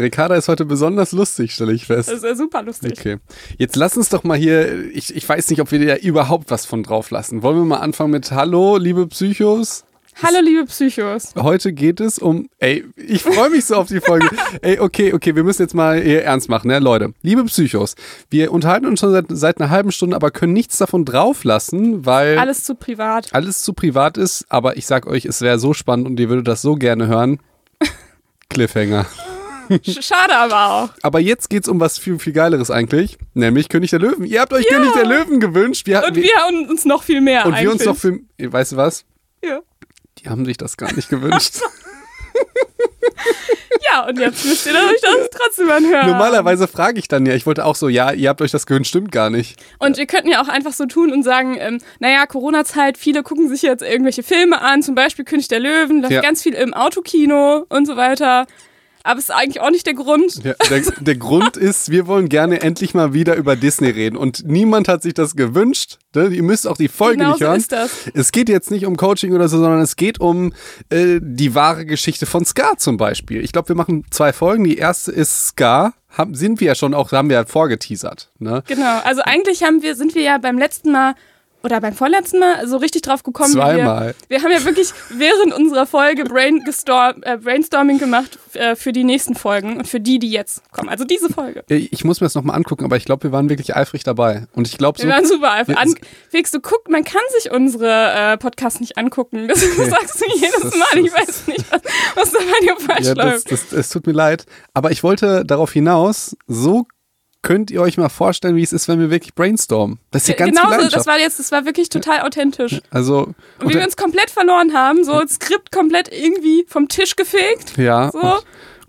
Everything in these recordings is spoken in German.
Ricarda ist heute besonders lustig, stelle ich fest. Das ist ja super lustig. Okay. Jetzt lass uns doch mal hier, ich, ich weiß nicht, ob wir da überhaupt was von drauf lassen. Wollen wir mal anfangen mit Hallo, liebe Psychos? Hallo, liebe Psychos. Heute geht es um, ey, ich freue mich so auf die Folge. ey, okay, okay, wir müssen jetzt mal hier ernst machen, ne, Leute. Liebe Psychos, wir unterhalten uns schon seit, seit einer halben Stunde, aber können nichts davon drauflassen, weil Alles zu privat. alles zu privat ist. Aber ich sag euch, es wäre so spannend und ihr würdet das so gerne hören. Cliffhanger. Sch- Schade aber auch. Aber jetzt geht's um was viel, viel Geileres eigentlich, nämlich König der Löwen. Ihr habt euch Ja. König der Löwen gewünscht. Wir, Und wir haben uns noch viel mehr und wir uns doch für, weißt du was? Ja. Die haben sich das gar nicht gewünscht. ja, und jetzt müsst ihr euch das trotzdem anhören. Normalerweise frage ich dann ja, ich wollte auch so, ja, ihr habt euch das gewünscht, stimmt gar nicht. Und wir könnten ja auch einfach so tun und sagen, ähm, naja, Corona-Zeit, viele gucken sich jetzt irgendwelche Filme an, zum Beispiel König der Löwen, läuft Ja. ganz viel im Autokino und so weiter. Aber es ist eigentlich auch nicht der Grund. Ja, der, der Grund ist, wir wollen gerne endlich mal wieder über Disney reden. Und niemand hat sich das gewünscht. Ne? Ihr müsst auch die Folge Genau nicht so hören. ist das. Es geht jetzt nicht um Coaching oder so, sondern es geht um äh, die wahre Geschichte von Ska zum Beispiel. Ich glaube, wir machen zwei Folgen. Die erste ist Ska. Haben, sind wir ja schon auch, haben wir ja vorgeteasert. Ne? Genau. Also eigentlich haben wir, sind wir ja beim letzten Mal oder beim vorletzten Mal so richtig drauf gekommen. Zweimal. Wir, wir haben ja wirklich während unserer Folge Brain äh, Brainstorming gemacht äh, für die nächsten Folgen und für die, die jetzt kommen. Also diese Folge. Ich muss mir das nochmal angucken, aber ich glaube, wir waren wirklich eifrig dabei. Und ich glaube, so, Wir waren super. Ja, An, Felix, du guck, man kann sich unsere äh, Podcasts nicht angucken. Das sagst du jedes Das- Mal. Ich weiß nicht, was, was da bei dir falsch ja, läuft. es tut mir leid. Aber ich wollte darauf hinaus, so könnt ihr euch mal vorstellen, wie es ist, wenn wir wirklich brainstormen. Das ist ja ganz Genau so, das war jetzt, das war wirklich total authentisch. Also, Und wie wir uns komplett verloren haben, so das Skript komplett irgendwie vom Tisch gefegt. ja. So.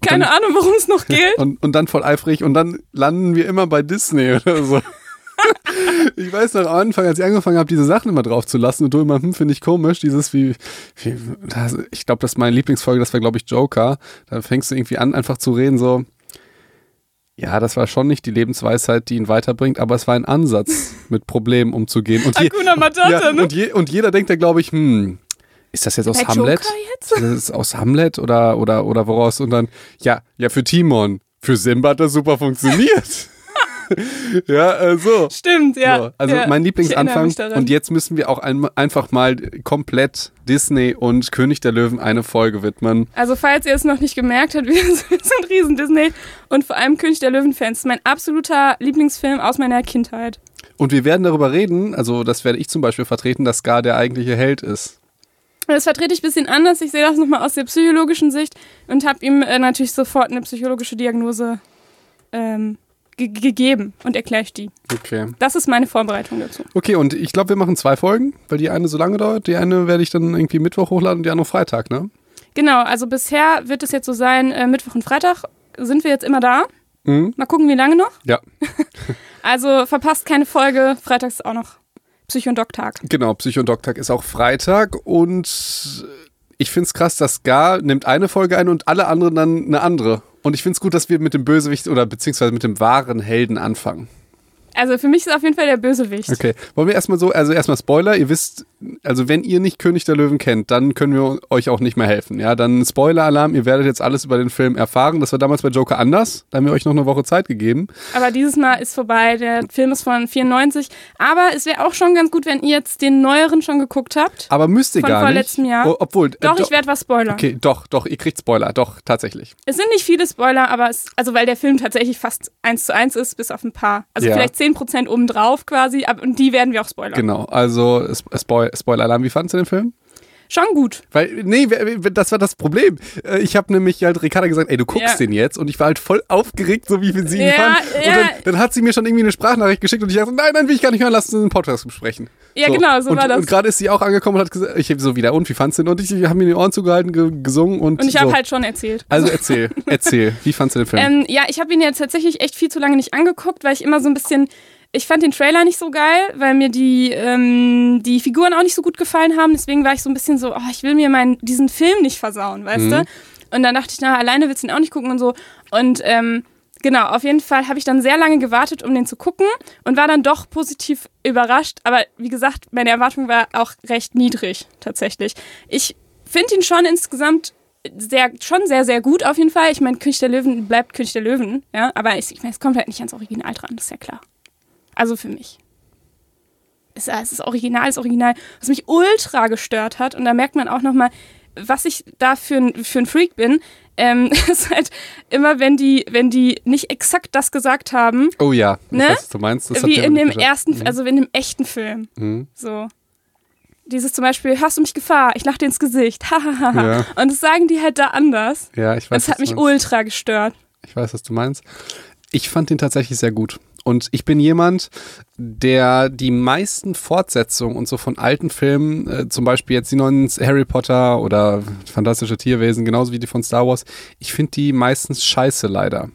Keine dann- Ahnung, worum es noch geht. und, und dann voll eifrig und dann landen wir immer bei Disney oder so. ich weiß noch am Anfang, als ich angefangen habe, diese Sachen immer drauf zu lassen und du immer, hm, finde ich komisch, dieses wie, wie das, ich glaube, das ist meine Lieblingsfolge, das war glaube ich Joker. Da fängst du irgendwie an, einfach zu reden, so, ja, das war schon nicht die Lebensweisheit, die ihn weiterbringt, aber es war ein Ansatz, mit Problemen umzugehen. Und, je, Matata, ja, ne? und, je, und jeder denkt da, glaube ich, hm, ist das jetzt aus Bei Hamlet? Joker jetzt? Das ist aus Hamlet oder, oder, oder woraus? Und dann, ja, ja, für Timon. Für Simba hat das super funktioniert. ja, äh, so. Stimmt, ja. so. Also ja. mein Lieblingsanfang. Und jetzt müssen wir auch ein, einfach mal komplett Disney und König der Löwen eine Folge widmen. Also falls ihr es noch nicht gemerkt habt, wir sind riesen Disney und vor allem König der Löwen-Fans. Mein absoluter Lieblingsfilm aus meiner Kindheit. Und wir werden darüber reden, also das werde ich zum Beispiel vertreten, dass Scar der eigentliche Held ist. Das vertrete ich ein bisschen anders. Ich sehe das nochmal aus der psychologischen Sicht und habe ihm äh, natürlich sofort eine psychologische Diagnose ähm, ge gegeben und erkläre ich die. Okay. Das ist meine Vorbereitung dazu. Okay, und ich glaube, wir machen zwei Folgen, weil die eine so lange dauert. Die eine werde ich dann irgendwie Mittwoch hochladen und die andere Freitag, ne? Genau, also bisher wird es jetzt so sein, äh, Mittwoch und Freitag sind wir jetzt immer da. Mhm. Mal gucken, wie lange noch. Ja, Also verpasst keine Folge. Freitags ist auch noch Psycho- und Doc-Tag. Genau, Psycho- und Doc-Tag ist auch Freitag und ich finde es krass, dass Scar nimmt eine Folge ein und alle anderen dann eine andere. Und ich finde es gut, dass wir mit dem Bösewicht oder beziehungsweise mit dem wahren Helden anfangen. Also für mich ist auf jeden Fall der Bösewicht. Okay, wollen wir erstmal so, also erstmal Spoiler, ihr wisst, also wenn ihr nicht König der Löwen kennt, dann können wir euch auch nicht mehr helfen. Ja, dann Spoiler-Alarm, ihr werdet jetzt alles über den Film erfahren. Das war damals bei Joker anders, da haben wir euch noch eine Woche Zeit gegeben. Aber dieses Mal ist vorbei. Der Film ist von 94. Aber es wäre auch schon ganz gut, wenn ihr jetzt den neueren schon geguckt habt. Aber müsst ihr Von gar nicht. vorletztem Jahr. O- Obwohl, äh, Doch, do- ich werde was spoilern. Okay, doch, doch, ihr kriegt Spoiler, doch, tatsächlich. Es sind nicht viele Spoiler, aber es, also weil der Film tatsächlich fast eins zu eins ist, bis auf ein paar. Also Ja. vielleicht 10% obendrauf quasi, aber, und die werden wir auch spoilern. Genau, also Sp- Spoil Spoiler-Alarm, wie fandest du den Film? Schon gut. Weil, nee, das war das Problem. Äh, Ich habe nämlich halt Ricarda gesagt, ey, du guckst Ja. den jetzt und ich war halt voll aufgeregt, so wie sie ihn Ja, fand. Und ja. dann, dann hat sie mir schon irgendwie eine Sprachnachricht geschickt und ich dachte, nein, nein, will ich gar nicht hören, lass uns einen Podcast besprechen. Ja, genau, so und, war das. Und gerade ist sie auch angekommen und hat gesagt, ich habe so wieder, und wie fandst du den? Und ich, ich habe mir die Ohren zugehalten, ge gesungen und Und ich so. habe halt schon erzählt. Also erzähl, erzähl, wie fandst du den Film? Ähm, ja, ich habe ihn jetzt tatsächlich echt viel zu lange nicht angeguckt, weil ich immer so ein bisschen. Ich fand den Trailer nicht so geil, weil mir die, ähm, die Figuren auch nicht so gut gefallen haben. Deswegen war ich so ein bisschen so, oh, ich will mir meinen, diesen Film nicht versauen, weißt Mhm. du? Und dann dachte ich, na, alleine willst du ihn auch nicht gucken und so. Und ähm, genau, auf jeden Fall habe ich dann sehr lange gewartet, um den zu gucken und war dann doch positiv überrascht. Aber wie gesagt, meine Erwartung war auch recht niedrig, tatsächlich. Ich finde ihn schon insgesamt sehr, schon sehr, sehr gut auf jeden Fall. Ich meine, König der Löwen bleibt König der Löwen, ja, aber ich, ich meine, es kommt halt nicht ans Original dran, das ist ja klar. Also für mich. Es, es ist Original, ist Original, was mich ultra gestört hat. Und da merkt man auch nochmal, was ich da für ein, für ein Freak bin, ähm, ist halt immer, wenn die, wenn die nicht exakt das gesagt haben, Oh ja, Ne? weiß, was du meinst. Das wie in dem geschafft. ersten, Mhm. also in dem echten Film. Mhm. So. Dieses zum Beispiel, hast du mich Gefahr? Ich lach dir ins Gesicht. Hahaha. Ja. Und das sagen die halt da anders. Ja, ich weiß. Das hat mich meinst. ultra gestört. Ich weiß, was du meinst. Ich fand den tatsächlich sehr gut. Und ich bin jemand, der die meisten Fortsetzungen und so von alten Filmen, äh, zum Beispiel jetzt die neuen Harry Potter oder Fantastische Tierwesen, genauso wie die von Star Wars, ich finde die meistens scheiße leider.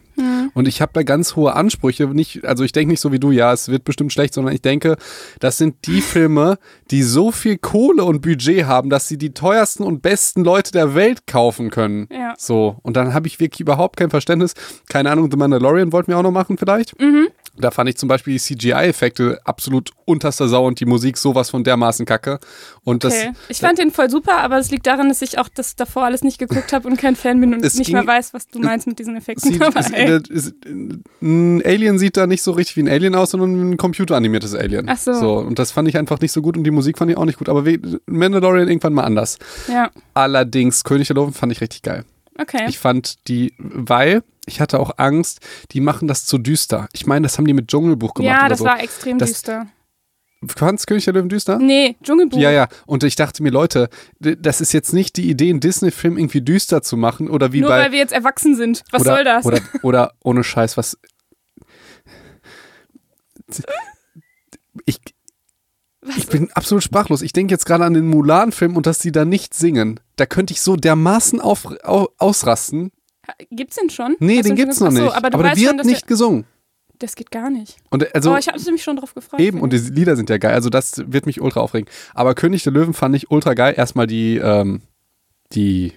Und ich habe da ganz hohe Ansprüche. Nicht, also ich denke nicht so wie du, ja, es wird bestimmt schlecht, sondern ich denke, das sind die Filme, die so viel Kohle und Budget haben, dass sie die teuersten und besten Leute der Welt kaufen können. Ja. So, und dann habe ich wirklich überhaupt kein Verständnis. Keine Ahnung, The Mandalorian wollten wir auch noch machen vielleicht. Mhm. Da fand ich zum Beispiel die CGI-Effekte absolut unterster Sau und die Musik sowas von dermaßen kacke. Und Okay. das, ich fand den voll super, aber das liegt daran, dass ich auch das davor alles nicht geguckt habe und kein Fan bin und Es nicht ging- mal weiß, was du meinst mit diesen Effekten. sieht, Aber, es, ey. es, ein Alien sieht da nicht so richtig wie ein Alien aus, sondern ein computeranimiertes Alien. Ach so. so. Und das fand ich einfach nicht so gut und die Musik fand ich auch nicht gut. Aber Mandalorian irgendwann mal anders. ja, Allerdings, König der Löwen fand ich richtig geil. Okay. Ich fand die, weil ich hatte auch Angst, die machen das zu düster. Ich meine, das haben die mit Dschungelbuch gemacht ja, das so. war extrem Das- düster. Fandst König der Löwen düster? Nee, Dschungelbuch. Ja, ja. Und ich dachte mir, Leute, das ist jetzt nicht die Idee, einen Disney-Film irgendwie düster zu machen oder wie Nur bei. weil wir jetzt erwachsen sind. Was oder, soll das? Oder, oder ohne Scheiß, was. Ich, Was? ich bin absolut sprachlos. Ich denke jetzt gerade an den Mulan-Film und dass sie da nicht singen. Da könnte ich so dermaßen auf, au, ausrasten. Gibt's den schon? Nee, Hast den gibt's noch Achso, nicht. Aber du da weißt wird schon, nicht gesungen. Der, das geht gar nicht. Und also, oh, ich hatte mich schon drauf gefreut. Eben, und die Lieder sind ja geil. Also das wird mich ultra aufregen. Aber König der Löwen fand ich ultra geil. Erstmal die, ähm, die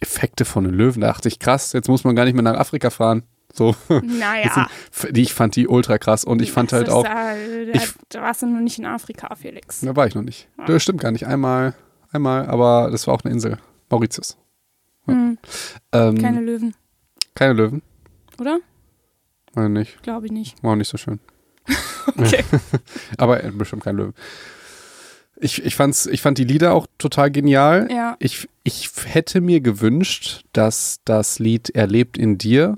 Effekte von den Löwen. Da dachte ich, krass, jetzt muss man gar nicht mehr nach Afrika fahren. So. Naja. sind, ich fand die ultra krass. Und ich fand Das halt auch, Da, ich- da warst du noch nicht in Afrika, Felix. da war ich noch nicht. Das stimmt gar nicht. Einmal, einmal, aber das war auch eine Insel. Mauritius. Hm, Ähm, keine Löwen, keine Löwen. oder? Meine nicht. Glaube ich nicht. War auch nicht so schön. Okay. Aber äh, bestimmt kein Löwen. Ich, ich, fand's, ich fand die Lieder auch total genial. Ja. Ich, ich hätte mir gewünscht, dass das Lied Er lebt in dir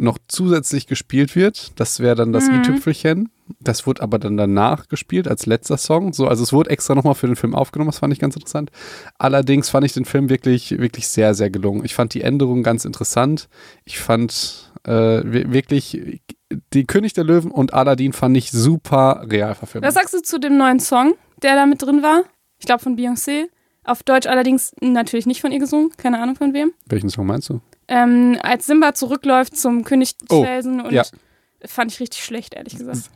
noch zusätzlich gespielt wird. Das wäre dann das Mhm. i-Tüpfelchen. Das wurde aber dann danach gespielt als letzter Song. So, also es wurde extra nochmal für den Film aufgenommen, das fand ich ganz interessant. Allerdings fand ich den Film wirklich, wirklich sehr, sehr gelungen. Ich fand die Änderungen ganz interessant. Ich fand äh, wi- wirklich die König der Löwen und Aladdin fand ich super real verfilmt. Was sagst du zu dem neuen Song, der da mit drin war? Ich glaube von Beyoncé. Auf Deutsch allerdings natürlich nicht von ihr gesungen. Keine Ahnung von wem. Welchen Song meinst du? Ähm, als Simba zurückläuft zum König Oh, Felsen und ja. fand ich richtig schlecht, ehrlich gesagt.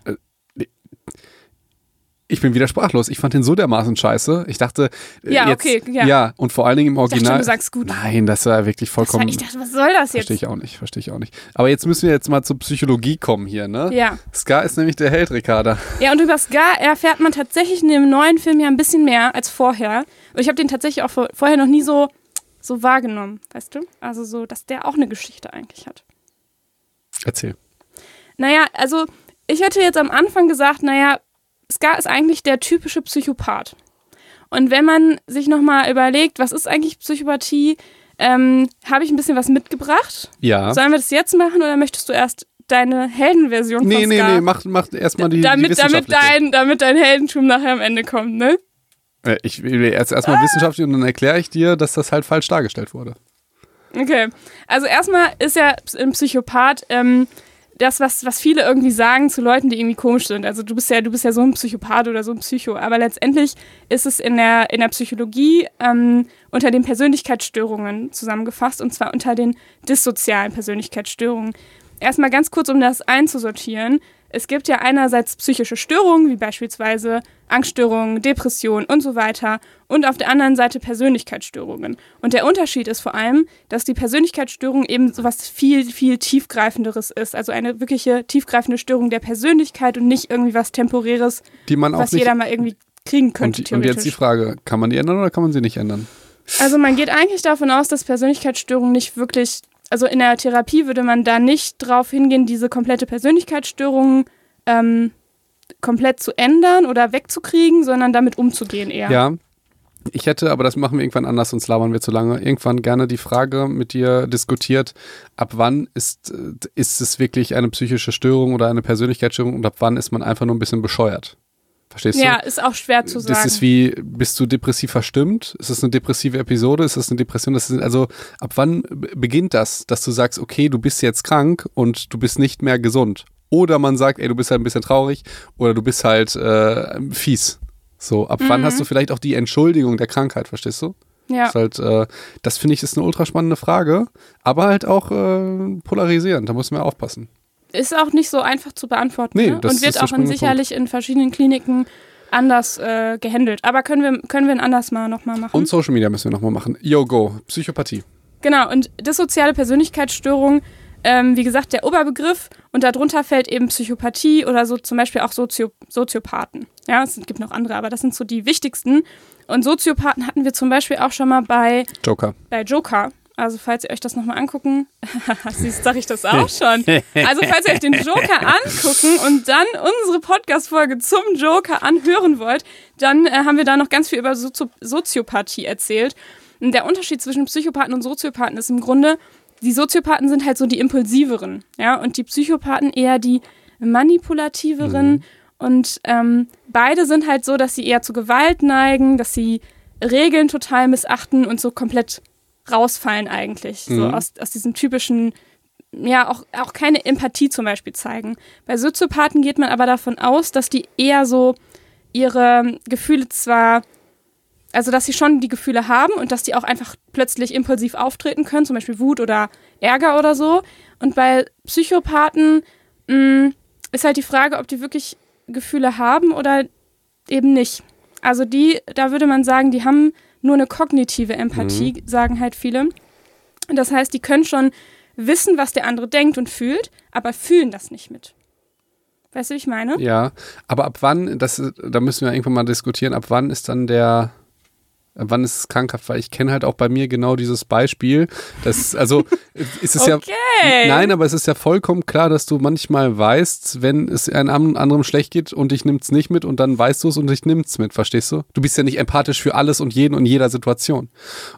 Ich bin wieder sprachlos. Ich fand den so dermaßen scheiße. Ich dachte, äh, Ja, jetzt, okay, ja. ja, und vor allen Dingen im Ich dachte Original. du sagst gut. Nein, das war wirklich Das war, vollkommen. ich dachte, was soll das jetzt? Verstehe ich auch nicht, verstehe ich auch nicht. Aber jetzt müssen wir jetzt mal zur Psychologie kommen hier, ne? Ja. Ska ist nämlich der Held, Ricarda. Ja, und über Ska erfährt man tatsächlich in dem neuen Film ja ein bisschen mehr als vorher. Und ich habe den tatsächlich auch vor, vorher noch nie so, so wahrgenommen, weißt du? Also so, dass der auch eine Geschichte eigentlich hat. Erzähl. Naja, also ich hätte jetzt am Anfang gesagt, naja, Ska ist eigentlich der typische Psychopath. Und wenn man sich nochmal überlegt, was ist eigentlich Psychopathie, ähm, habe ich ein bisschen was mitgebracht. Ja. Sollen wir das jetzt machen oder möchtest du erst deine Heldenversion Nee, von nee, Ska? nee, mach, mach erstmal die, die damit, damit, wissenschaftliche. dein, damit dein Heldentum nachher am Ende kommt, ne? Äh, Ich will erst erstmal wissenschaftlich und dann erkläre ich dir, dass das halt falsch dargestellt wurde. Okay. Also erstmal ist ja ein Psychopath ähm, das, was, was viele irgendwie sagen zu Leuten, die irgendwie komisch sind. Also du bist ja, du bist ja so ein Psychopath oder so ein Psycho. Aber letztendlich ist es in der, in der Psychologie ähm, unter den Persönlichkeitsstörungen zusammengefasst und zwar unter den dissozialen Persönlichkeitsstörungen. Erstmal ganz kurz, um das einzusortieren. Es gibt ja einerseits psychische Störungen, wie beispielsweise Angststörungen, Depressionen und so weiter, und auf der anderen Seite Persönlichkeitsstörungen. Und der Unterschied ist vor allem, dass die Persönlichkeitsstörung eben so was viel, viel tiefgreifenderes ist. Also eine wirkliche tiefgreifende Störung der Persönlichkeit und nicht irgendwie was Temporäres, was jeder mal irgendwie kriegen könnte, und, und jetzt die theoretisch. Frage: Kann man die ändern oder kann man sie nicht ändern? Also man geht eigentlich davon aus, dass Persönlichkeitsstörungen nicht wirklich, also in der Therapie würde man da nicht drauf hingehen, diese komplette Persönlichkeitsstörung ähm, komplett zu ändern oder wegzukriegen, sondern damit umzugehen eher. Ja. Ich hätte, aber das machen wir irgendwann anders, sonst labern wir zu lange, irgendwann gerne die Frage mit dir diskutiert, ab wann ist, äh, ist es wirklich eine psychische Störung oder eine Persönlichkeitsstörung und ab wann ist man einfach nur ein bisschen bescheuert? Verstehst Ja, du? ist auch schwer zu sagen. Das ist wie, bist du depressiv verstimmt? Ist das eine depressive Episode? Ist das eine Depression? Das ist, also, ab wann beginnt das, dass du sagst, okay, du bist jetzt krank und du bist nicht mehr gesund? Oder man sagt, ey, du bist halt ein bisschen traurig oder du bist halt äh, fies. So, ab wann Mhm. hast du vielleicht auch die Entschuldigung der Krankheit, verstehst du? ja. Ist halt, äh, das finde ich ist eine ultra spannende Frage, aber halt auch äh, polarisierend, da muss man aufpassen. Ist auch nicht so einfach zu beantworten. Nee, ne? Und wird auch in, sicherlich in verschiedenen Kliniken anders äh, gehandelt. Aber können wir, können wir ein anders mal nochmal machen. Und Social Media müssen wir nochmal machen. Yo, go. Psychopathie. Genau, und dissoziale Persönlichkeitsstörung, ähm, wie gesagt, der Oberbegriff und darunter fällt eben Psychopathie oder so zum Beispiel auch Sozio Soziopathen. Ja, es gibt noch andere, aber das sind so die wichtigsten. Und Soziopathen hatten wir zum Beispiel auch schon mal bei, Joker. bei Joker. Also falls ihr euch das nochmal angucken, siehst sage ich das auch schon. Also falls ihr euch den Joker angucken und dann unsere Podcast-Folge zum Joker anhören wollt, dann äh, haben wir da noch ganz viel über Sozi Soziopathie erzählt. Und der Unterschied zwischen Psychopathen und Soziopathen ist im Grunde, die Soziopathen sind halt so die impulsiveren, ja, und die Psychopathen eher die manipulativeren. Und ähm, beide sind halt so, dass sie eher zu Gewalt neigen, dass sie Regeln total missachten und so komplett rausfallen eigentlich. So Mhm. aus, aus diesem typischen, ja, auch, auch keine Empathie zum Beispiel zeigen. Bei Soziopathen geht man aber davon aus, dass die eher so ihre Gefühle zwar, also dass sie schon die Gefühle haben und dass die auch einfach plötzlich impulsiv auftreten können, zum Beispiel Wut oder Ärger oder so. Und bei Psychopathen mh, ist halt die Frage, ob die wirklich Gefühle haben oder eben nicht. Also die, da würde man sagen, die haben nur eine kognitive Empathie, sagen halt viele. Das heißt, die können schon wissen, was der andere denkt und fühlt, aber fühlen das nicht mit. Weißt du, wie ich meine? Ja, aber ab wann, das, da müssen wir irgendwann mal diskutieren, ab wann ist dann der, wann ist es krankhaft? Weil ich kenne halt auch bei mir genau dieses Beispiel. Das, also, ist es ja. Okay. Nein, aber es ist ja vollkommen klar, dass du manchmal weißt, wenn es einem anderem schlecht geht und dich nimmt's nicht mit und dann weißt du es und dich nimmt's mit, verstehst du? Du bist ja nicht empathisch für alles und jeden und jeder Situation.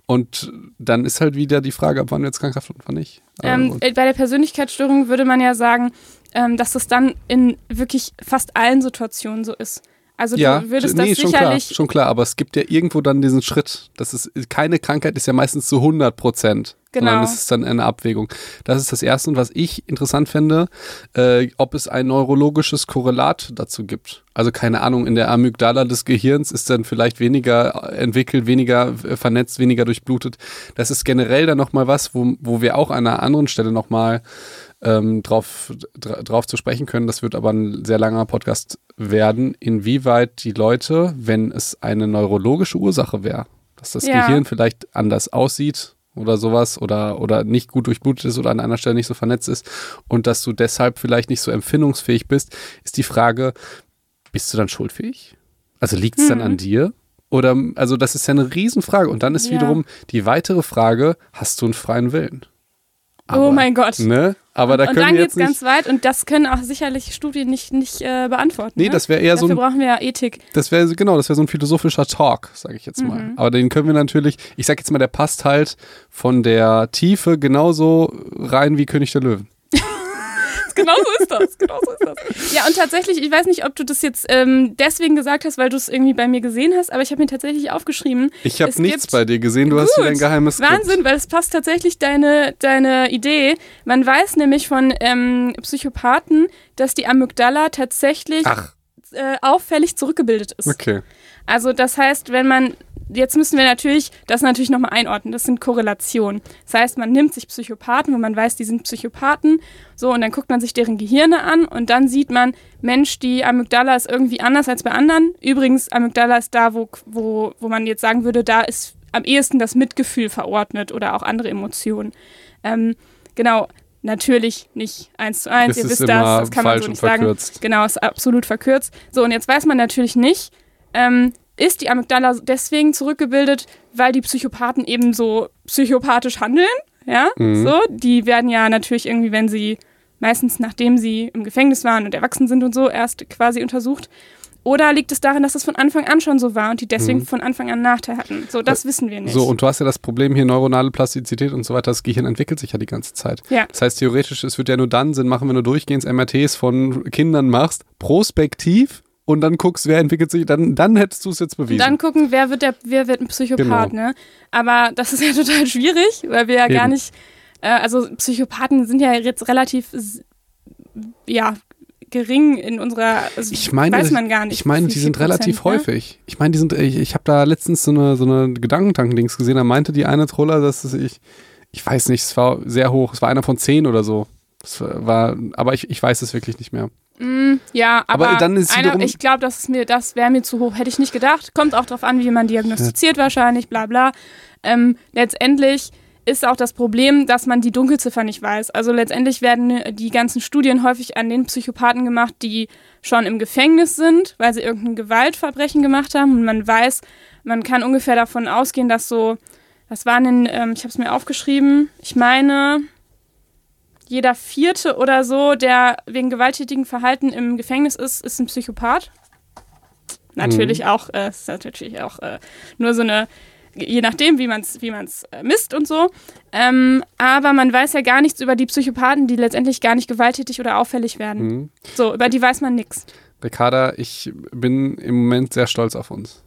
Und dann ist halt wieder die Frage, ab wann wird's krankhaft und wann nicht. Ähm, und, äh, bei der Persönlichkeitsstörung würde man ja sagen, ähm, dass das dann in wirklich fast allen Situationen so ist. Also ja, du würdest nee, das schon klar, sicherlich. schon klar, aber es gibt ja irgendwo dann diesen Schritt. Das ist, keine Krankheit ist ja meistens zu 100 Prozent. Genau. Sondern es ist dann eine Abwägung. Das ist das Erste. Und was ich interessant finde, äh, ob es ein neurologisches Korrelat dazu gibt. Also keine Ahnung, in der Amygdala des Gehirns ist dann vielleicht weniger entwickelt, weniger äh, vernetzt, weniger durchblutet. Das ist generell dann nochmal was, wo, wo wir auch an einer anderen Stelle nochmal ähm, drauf, dra drauf zu sprechen können. Das wird aber ein sehr langer Podcast werden, inwieweit die Leute, wenn es eine neurologische Ursache wäre, dass das Ja. Gehirn vielleicht anders aussieht oder sowas oder, oder nicht gut durchblutet ist oder an einer Stelle nicht so vernetzt ist und dass du deshalb vielleicht nicht so empfindungsfähig bist, ist die Frage, bist du dann schuldfähig? Also liegt es dann Mhm. an dir? Oder, also das ist ja eine Riesenfrage. Und dann ist Ja. wiederum die weitere Frage, hast du einen freien Willen? Oh mein Gott. Ne? Aber da und können dann wir geht es ganz weit und das können auch sicherlich Studien nicht, nicht äh, beantworten. Nee, ne? das wäre eher so Dafür brauchen wir ja Ethik. das wäre genau, das wäre so ein philosophischer Talk, sage ich jetzt mal. Mhm. Aber den können wir natürlich, ich sag jetzt mal, der passt halt von der Tiefe genauso rein wie König der Löwen. Genau so ist das. Genau so ist das. Ja, und tatsächlich, ich weiß nicht, ob du das jetzt ähm, deswegen gesagt hast, weil du es irgendwie bei mir gesehen hast, aber ich habe mir tatsächlich aufgeschrieben. Ich habe Es nichts bei dir gesehen, du hast Gut. wieder ein geheimes Skript. Wahnsinn, weil es passt tatsächlich deine, deine Idee. Man weiß nämlich von ähm, Psychopathen, dass die Amygdala tatsächlich äh, auffällig zurückgebildet ist. okay. Also das heißt, wenn man, jetzt müssen wir natürlich das natürlich nochmal einordnen, das sind Korrelationen. Das heißt, man nimmt sich Psychopathen, wo man weiß, die sind Psychopathen, so und dann guckt man sich deren Gehirne an und dann sieht man, Mensch, die Amygdala ist irgendwie anders als bei anderen. Übrigens, Amygdala ist da, wo, wo, wo man jetzt sagen würde, da ist am ehesten das Mitgefühl verordnet oder auch andere Emotionen. Ähm, genau, natürlich nicht eins zu eins, Das ihr wisst immer das, das kann man so nicht sagen. verkürzt. Genau, ist absolut verkürzt. So, und jetzt weiß man natürlich nicht, ähm, ist die Amygdala deswegen zurückgebildet, weil die Psychopathen eben so psychopathisch handeln. Ja, Mhm. so. Die werden ja natürlich irgendwie, wenn sie, meistens nachdem sie im Gefängnis waren und erwachsen sind und so, erst quasi untersucht. Oder liegt es darin, dass das von Anfang an schon so war und die deswegen von Anfang an einen Nachteil hatten? So, das wissen wir nicht. Mhm. So, und du hast ja das Problem hier neuronale Plastizität und so weiter. Das Gehirn entwickelt sich ja die ganze Zeit. Ja. Das heißt, theoretisch, es wird ja nur dann Sinn machen, wenn du durchgehend MRTs von Kindern machst, prospektiv und dann guckst, wer entwickelt sich, dann, dann hättest du es jetzt bewiesen. Dann gucken, wer wird, der, wer wird ein Psychopath, Genau. ne? Aber das ist ja total schwierig, weil wir ja gar Eben. nicht, äh, also Psychopathen sind ja jetzt relativ, ja, gering in unserer, also ich meine, weiß man gar nicht. ich meine, die sind relativ Prozent, ne? häufig. Ich meine, die sind, ich, ich habe da letztens so eine, so eine Gedankentanken-Dings gesehen, da meinte die eine Troller, dass es, ich, ich weiß nicht, es war sehr hoch, es war einer von zehn oder so. Das war, aber ich, ich weiß es wirklich nicht mehr. Mm, ja, aber, Aber dann ist einer, ich glaube, das ist mir, das wäre mir zu hoch, hätte ich nicht gedacht. Kommt auch drauf an, wie man diagnostiziert wahrscheinlich, bla bla. Ähm, letztendlich ist auch das Problem, dass man die Dunkelziffer nicht weiß. Also letztendlich werden die ganzen Studien häufig an den Psychopathen gemacht, die schon im Gefängnis sind, weil sie irgendein Gewaltverbrechen gemacht haben. Und man weiß, man kann ungefähr davon ausgehen, dass so, was waren denn, ähm, ich habe es mir aufgeschrieben, ich meine, jeder vierte oder so, der wegen gewalttätigen Verhalten im Gefängnis ist, ist ein Psychopath. Natürlich auch, äh, ist natürlich auch äh, nur so eine, je nachdem, wie man es wie man's, äh, misst und so. Ähm, aber man weiß ja gar nichts über die Psychopathen, die letztendlich gar nicht gewalttätig oder auffällig werden. Mhm. So, über die weiß man nichts. Ricarda, ich bin im Moment sehr stolz auf uns.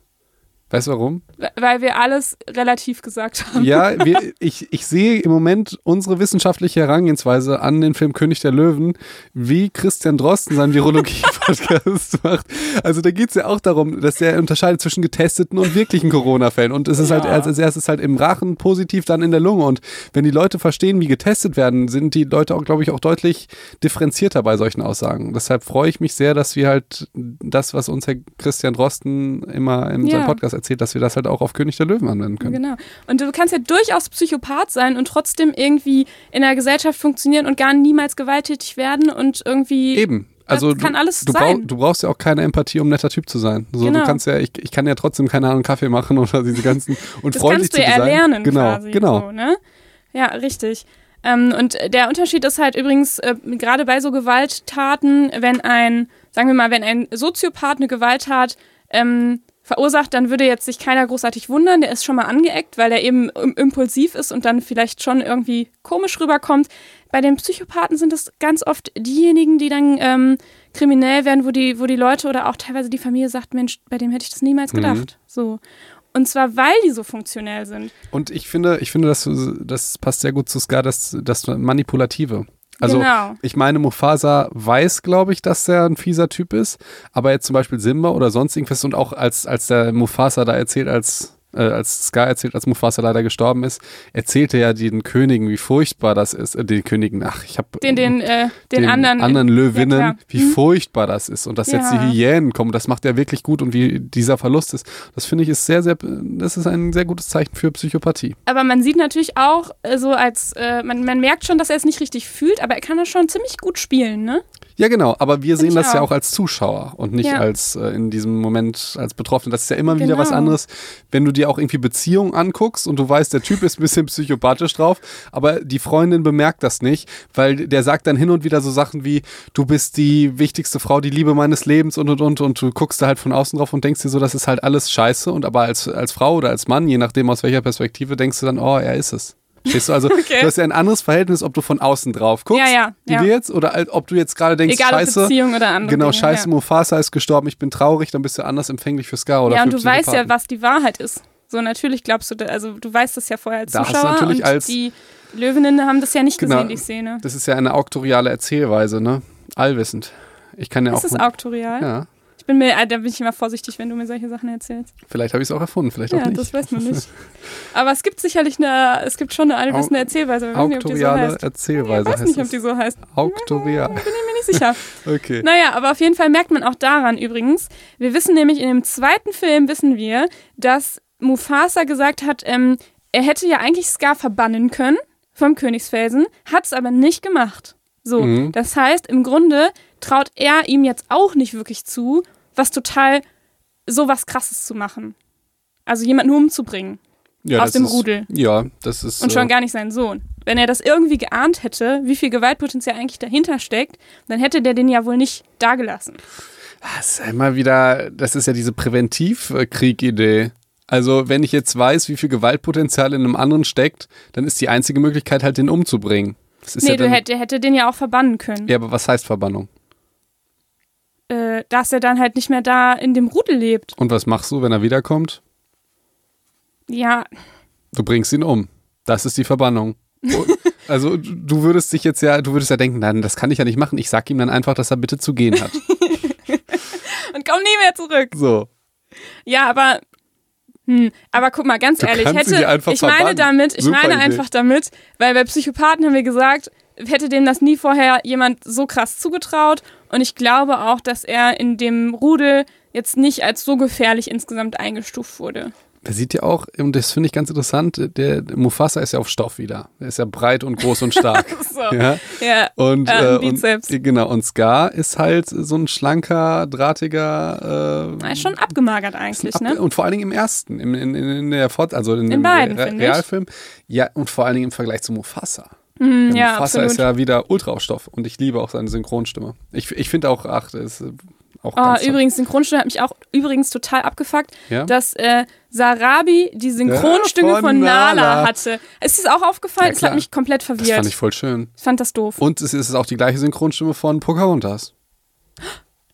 Weißt du warum? Weil wir alles relativ gesagt haben. Ja, wir, ich, ich sehe im Moment unsere wissenschaftliche Herangehensweise an den Film König der Löwen, wie Christian Drosten seinen Virologie-Podcast macht. Also da geht es ja auch darum, dass er unterscheidet zwischen getesteten und wirklichen Corona-Fällen. Und es ist halt Ja. als, als erstes halt im Rachen positiv, dann in der Lunge. Und wenn die Leute verstehen, wie getestet werden, sind die Leute auch, glaube ich, auch deutlich differenzierter bei solchen Aussagen. Deshalb freue ich mich sehr, dass wir halt das, was uns Herr Christian Drosten immer in Ja. seinem Podcast erzählt, dass wir das halt auch auf König der Löwen anwenden können. Genau. Und du kannst ja durchaus Psychopath sein und trotzdem irgendwie in der Gesellschaft funktionieren und gar niemals gewalttätig werden und irgendwie. Eben. Also kann du, alles du, sein. du brauchst ja auch keine Empathie, um netter Typ zu sein. So, Genau. Du kannst ja, ich, ich kann ja trotzdem keine Ahnung Kaffee machen oder diese ganzen und Das freundlich kannst du ja zu sein. erlernen Genau, quasi. genau. So, ne? Ja, richtig. Ähm, und der Unterschied ist halt übrigens, äh, gerade bei so Gewalttaten, wenn ein, sagen wir mal, wenn ein Soziopath eine Gewalttat ähm, verursacht, dann würde jetzt sich keiner großartig wundern, der ist schon mal angeeckt, weil er eben im- impulsiv ist und dann vielleicht schon irgendwie komisch rüberkommt. Bei den Psychopathen sind es ganz oft diejenigen, die dann ähm, kriminell werden, wo die, wo die Leute oder auch teilweise die Familie sagt, Mensch, bei dem hätte ich das niemals Mhm. gedacht. So. Und zwar, weil die so funktionell sind. Und ich finde, ich finde, dass das passt sehr gut zu Scar, das, das Manipulative. Also genau. ich meine, Mufasa weiß, glaube ich, dass er ein fieser Typ ist, aber jetzt zum Beispiel Simba oder sonst irgendwas und auch als, als der Mufasa da erzählt, als äh, als Scar erzählt, als Mufasa leider gestorben ist, erzählte ja den Königen, wie furchtbar das ist. Äh, den Königen, ach, ich habe Den, den, äh, den, anderen. Löwinnen, Ja, wie Mhm. furchtbar das ist und dass jetzt die Ja. Hyänen kommen, das macht er wirklich gut und wie dieser Verlust ist, das finde ich ist sehr, sehr, das ist ein sehr gutes Zeichen für Psychopathie. Aber man sieht natürlich auch, äh, so als, äh, man, man merkt schon, dass er es nicht richtig fühlt, aber er kann das schon ziemlich gut spielen, ne? Ja, genau, aber wir sehen ich das ja auch. auch als Zuschauer und nicht Ja. als äh, in diesem Moment als Betroffene. Das ist ja immer wieder was Genau. anderes, wenn du dir auch irgendwie Beziehungen anguckst und du weißt, der Typ ist ein bisschen psychopathisch drauf, aber die Freundin bemerkt das nicht, weil der sagt dann hin und wieder so Sachen wie, du bist die wichtigste Frau, die Liebe meines Lebens und und und und du guckst da halt von außen drauf und denkst dir so, das ist halt alles scheiße und aber als, als Frau oder als Mann, je nachdem aus welcher Perspektive, denkst du dann, oh, er ist es. Stehst du also, Okay. du hast ja ein anderes Verhältnis, ob du von außen drauf guckst, Ja, ja, wie ja. wir jetzt, oder als- ob du jetzt gerade denkst, Egal scheiße, Beziehung oder andere Genau, Dinge, scheiße, ja. Mufasa ist gestorben, ich bin traurig, dann bist du anders empfänglich für Scar oder ja, und du weißt ja, was die Wahrheit ist. So, natürlich glaubst du, also du weißt das ja vorher als Da hast du Zuschauer natürlich und als- die Löwinnen haben das ja nicht Genau. gesehen, die Szene. Das ist ja eine auktoriale Erzählweise, ne? Allwissend. Ich kann ja Ist auch. es auktorial? Ja, bin mir, äh, da bin ich immer vorsichtig, wenn du mir solche Sachen erzählst. vielleicht habe ich es auch erfunden, vielleicht auch Ja, nicht. das weiß man nicht. Aber es gibt sicherlich eine, es gibt schon eine Au- Erzählweise, aber ich weiß nicht, ob die so Auktoriale heißt. Erzählweise Ich weiß nicht, ob die so heißt. Auktorial. Bin ich mir nicht sicher. Okay. Naja, aber auf jeden Fall merkt man auch daran übrigens, wir wissen nämlich in dem zweiten Film, wissen wir, dass Mufasa gesagt hat, ähm, er hätte ja eigentlich Scar verbannen können vom Königsfelsen, hat es aber nicht gemacht. So, Mhm. das heißt, im Grunde traut er ihm jetzt auch nicht wirklich zu, was total sowas krasses zu machen. Also jemanden umzubringen ja, aus dem ist, Rudel. Ja, das ist. Und schon äh, gar nicht seinen Sohn. Wenn er das irgendwie geahnt hätte, wie viel Gewaltpotenzial eigentlich dahinter steckt, dann hätte der den ja wohl nicht dagelassen. Das ist ja immer wieder, das ist ja diese Präventivkrieg-Idee. Also, wenn ich jetzt weiß, wie viel Gewaltpotenzial in einem anderen steckt, dann ist die einzige Möglichkeit halt, den umzubringen. Das ist nee, ja du dann, hätte, hätte den ja auch verbannen können. Ja, aber was heißt Verbannung? Äh, dass er dann halt nicht mehr da in dem Rudel lebt. Und was machst du, wenn er wiederkommt? Ja, Du bringst ihn um. Das ist die Verbannung. Also du würdest dich jetzt ja, du würdest ja denken, nein, das kann ich ja nicht machen. Ich sag ihm dann einfach, dass er bitte zu gehen hat. und komm nie mehr zurück. So. Ja, aber. Hm, aber guck mal, ganz Du ehrlich, hätte, ich meine verbannen. damit, ich Super meine Idee. einfach damit, weil bei Psychopathen haben wir gesagt, hätte dem das nie vorher jemand so krass zugetraut und ich glaube auch, dass er in dem Rudel jetzt nicht als so gefährlich insgesamt eingestuft wurde. Der sieht ja auch, und das finde ich ganz interessant, der Mufasa ist ja auf Stoff wieder. Er ist ja breit und groß und stark. So. ja. Ja. Und, Äh, ein äh, und genau, und Scar ist halt so ein schlanker, drahtiger äh, Er ist schon abgemagert eigentlich, Ab- ne? Und vor allen Dingen im ersten, im, in, in, in der Fort, also in, In dem beiden, Re. Realfilm. Ja, und vor allen Dingen im Vergleich zu Mufasa. Der ja, Mufasa absolut. ist ja wieder ultra auf Stoff und ich liebe auch seine Synchronstimme. Ich, ich finde auch, ach, das ist äh, auch Oh, übrigens, Synchronstimme hat mich auch übrigens total abgefuckt, Ja? dass äh, Sarabi die Synchronstimme Ja, von, von Nala. Nala. hatte. Ist dir das auch aufgefallen? Das klar. hat mich komplett Das verwirrt. fand ich voll schön. ich fand das doof. Und es ist auch die gleiche Synchronstimme von Pocahontas.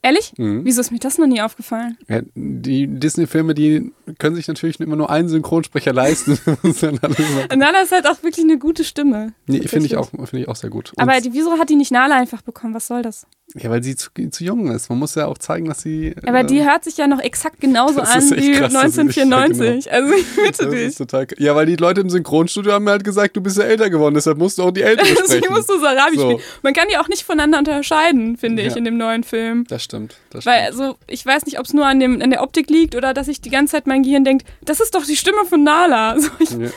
Ehrlich? Mhm. Wieso ist mir das noch nie aufgefallen? Ja, die Disney-Filme, die können sich natürlich immer nur einen Synchronsprecher leisten. Nala ist halt auch wirklich eine gute Stimme. nee, finde ich, auch, finde ich auch sehr gut. Und, Aber die, wieso hat die nicht Nala einfach bekommen? Was soll das? Ja, weil sie zu, zu jung ist. Man muss ja auch zeigen, dass sie. Aber äh, die hört sich ja noch exakt genauso an wie krass, dass sie sich- ja, 1994. Also ich bitte Das dich. total. Ja, weil die Leute im Synchronstudio haben mir halt gesagt, du bist ja älter geworden, deshalb musst du auch die Ältere Deswegen sprechen. musst du Sarabi So. spielen. Man kann die auch nicht voneinander unterscheiden, finde ich, Ja. in dem neuen Film. Das stimmt. Das Weil, stimmt. also, ich weiß nicht, ob es nur an, dem, an der Optik liegt oder dass ich die ganze Zeit mein Gehirn denkt, das ist doch die Stimme von Nala. So, ich, ja,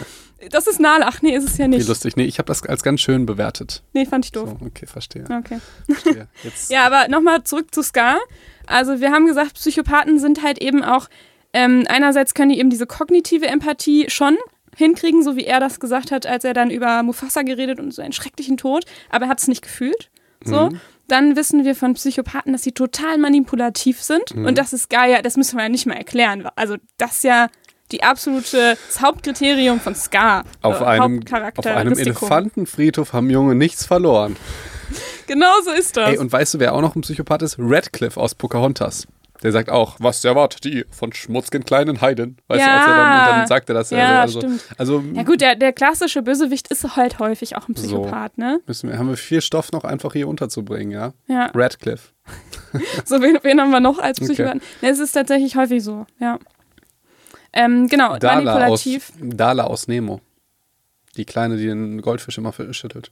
das ist Nala. Ach nee, ist es ja wie nicht. lustig. Nee, ich habe das als ganz schön bewertet. Nee, fand ich doof. So, okay, verstehe. Okay. verstehe. Jetzt, Ja, aber nochmal zurück zu Scar. Also wir haben gesagt, Psychopathen sind halt eben auch, ähm, einerseits können die eben diese kognitive Empathie schon hinkriegen, so wie er das gesagt hat, als er dann über Mufasa geredet und so einen schrecklichen Tod, aber er hat es nicht gefühlt. So. Mhm. Dann wissen wir von Psychopathen, dass sie total manipulativ sind. Mhm. Und das ist geil, ja, das müssen wir ja nicht mal erklären. Also das ist ja die absolute, das Hauptkriterium von Scar. auf äh, einem, auf einem Elefantenfriedhof haben Junge nichts verloren. Genau so ist das. Ey, und weißt du, wer auch noch ein Psychopath ist? Radcliffe aus Pocahontas. Der sagt auch, was erwartet die von schmutzgen kleinen Heiden? Weißt Ja. du, als er dann, dann sagt er das. Ja, also, stimmt. Also Ja gut, der, der klassische Bösewicht ist halt häufig auch ein Psychopath, ne? müssen wir, haben wir viel Stoff noch einfach hier unterzubringen, ja? Ja. Radcliffe. So, wen, wen haben wir noch als Okay. Psychopathen? Ne, es ist tatsächlich häufig so, ja. Ähm, genau, Dala aus, manipulativ. Dala aus Nemo. Die Kleine, die den Goldfisch immer schüttelt.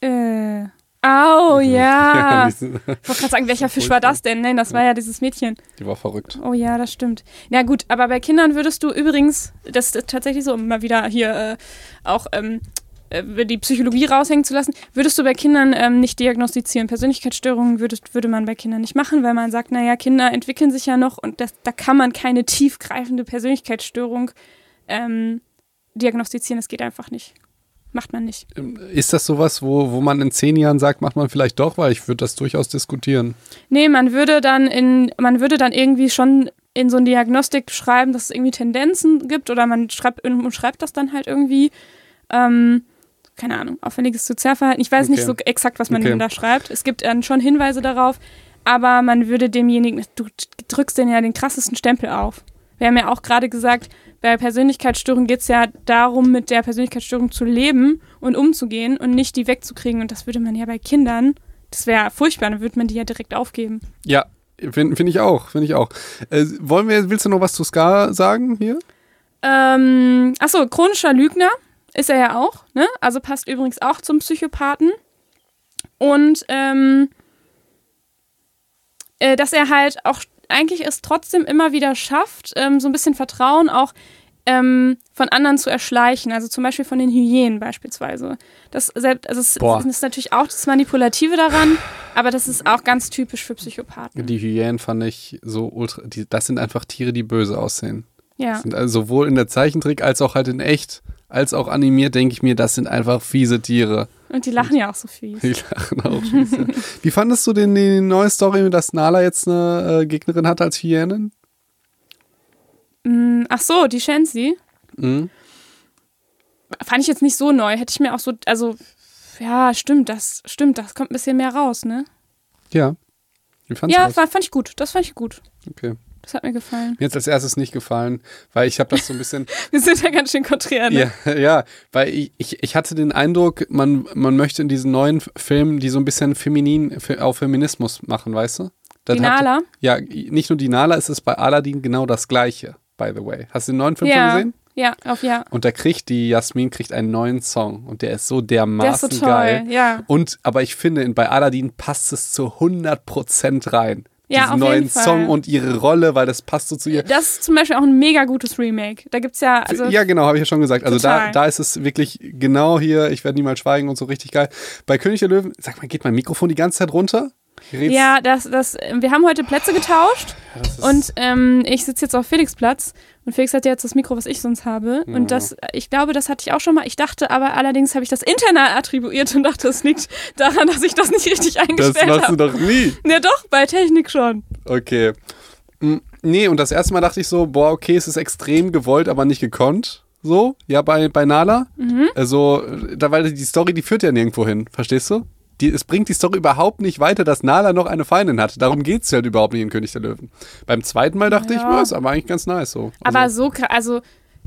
Äh. Au, ja. die, Ich wollte gerade sagen, welcher Fisch war das denn? Nein, das war ja dieses Mädchen. die war verrückt. Oh ja, das stimmt. Ja gut, aber bei Kindern würdest du übrigens, das ist tatsächlich so, um mal wieder hier äh, auch ähm, äh, die Psychologie raushängen zu lassen, würdest du bei Kindern ähm, nicht diagnostizieren. Persönlichkeitsstörungen würdest, würde man bei Kindern nicht machen, weil man sagt, naja, Kinder entwickeln sich ja noch und das, da kann man keine tiefgreifende Persönlichkeitsstörung ähm, diagnostizieren. Das geht einfach nicht. Macht man nicht. Ist das sowas, wo, wo man in zehn Jahren sagt, macht man vielleicht doch, weil ich würde das durchaus diskutieren. Nee, man würde dann in, man würde dann irgendwie schon in so eine Diagnostik schreiben, dass es irgendwie Tendenzen gibt oder man schreibt, schreibt das dann halt irgendwie. Ähm, keine Ahnung, auffälliges Sozialverhalten. Ich weiß nicht Okay. so exakt, was man Okay. da schreibt. Es gibt dann schon Hinweise darauf, aber man würde demjenigen, du drückst den ja den krassesten Stempel auf. Wir haben ja auch gerade gesagt, bei Persönlichkeitsstörungen geht es ja darum, mit der Persönlichkeitsstörung zu leben und umzugehen und nicht die wegzukriegen. Und das würde man ja bei Kindern, das wäre furchtbar, dann würde man die ja direkt aufgeben. Ja, finde find ich auch, finde ich auch. Äh, wollen wir, willst du noch was zu Scar sagen hier? Ähm, achso, chronischer Lügner ist er ja auch, ne? Also passt übrigens auch zum Psychopathen. Und ähm, äh, dass er halt auch eigentlich es trotzdem immer wieder schafft, ähm, so ein bisschen Vertrauen auch ähm, von anderen zu erschleichen, also zum Beispiel von den Hyänen beispielsweise. Das, selbst, also es das ist natürlich auch das Manipulative daran, Aber das ist auch ganz typisch für Psychopathen. Die Hyänen fand ich so ultra. Die, das sind einfach Tiere, die böse aussehen. Ja. Sind also sowohl in der Zeichentrick als auch halt in echt, als auch animiert, denke ich mir, das sind einfach fiese Tiere. Und die lachen ja auch so fies. Die lachen auch fies. ja. Wie fandest du denn die neue Story, dass Nala jetzt eine äh, Gegnerin hat als Hyänen? Mm, Ach so, die Shensi. Mhm. Fand ich jetzt nicht so neu. Hätte ich mir auch so, also, ja, stimmt, das stimmt, das kommt ein bisschen mehr raus, ne? Ja. Wie fandest Ja, du das? fand, fand ich gut. Das fand ich gut. Okay. Das hat mir gefallen. Mir hat als erstes nicht gefallen, weil ich habe das so ein bisschen. Wir sind ja ganz schön konträr, ne? Ja, ja, weil ich, ich, ich hatte den Eindruck, man, man möchte in diesen neuen Filmen, die so ein bisschen feminin, fe- auf Feminismus machen, weißt du? Das Die hat- Nala? Ja, nicht nur die Nala, es ist bei Aladdin genau das Gleiche, by the way. Hast du den neuen Film ja. schon gesehen? Ja, auf ja. Und da kriegt die Jasmin kriegt einen neuen Song und der ist so dermaßen Der ist so toll, geil. ja. Und aber ich finde, in, bei Aladdin passt es zu 100% rein. Ja, Diesen neuen. Song und ihre Rolle, weil das passt so zu ihr. Das ist zum Beispiel auch ein mega gutes Remake. Da gibt's ja, also, ja, genau, habe ich ja schon gesagt. Also da, da ist es wirklich genau hier, ich werde niemals schweigen und so richtig geil. Bei König der Löwen, sag mal, geht mein Mikrofon die ganze Zeit runter? Red's- ja, das, das, wir haben heute Plätze getauscht das und ähm, ich sitze jetzt auf Felix Platz und Felix hat jetzt das Mikro, was ich sonst habe. Und das, ich glaube, das hatte ich auch schon mal. Ich dachte aber allerdings habe ich das internal attribuiert und dachte, es liegt daran, dass ich das nicht richtig das eingestellt machst du habe. doch nie. Ja doch, bei Technik schon. Okay. Mm, Nee, und das erste Mal dachte ich so, boah, okay, es ist extrem gewollt, aber nicht gekonnt. So, ja, bei, bei Nala. Mhm. Also, da, weil die Story, die führt ja nirgendwo hin, verstehst du? Die, es bringt die Story überhaupt nicht weiter, dass Nala noch eine Feindin hat. Darum geht es halt überhaupt nicht in König der Löwen. Beim zweiten Mal dachte ich, Ja. ja, ist aber eigentlich ganz nice so. Also, Aber so, also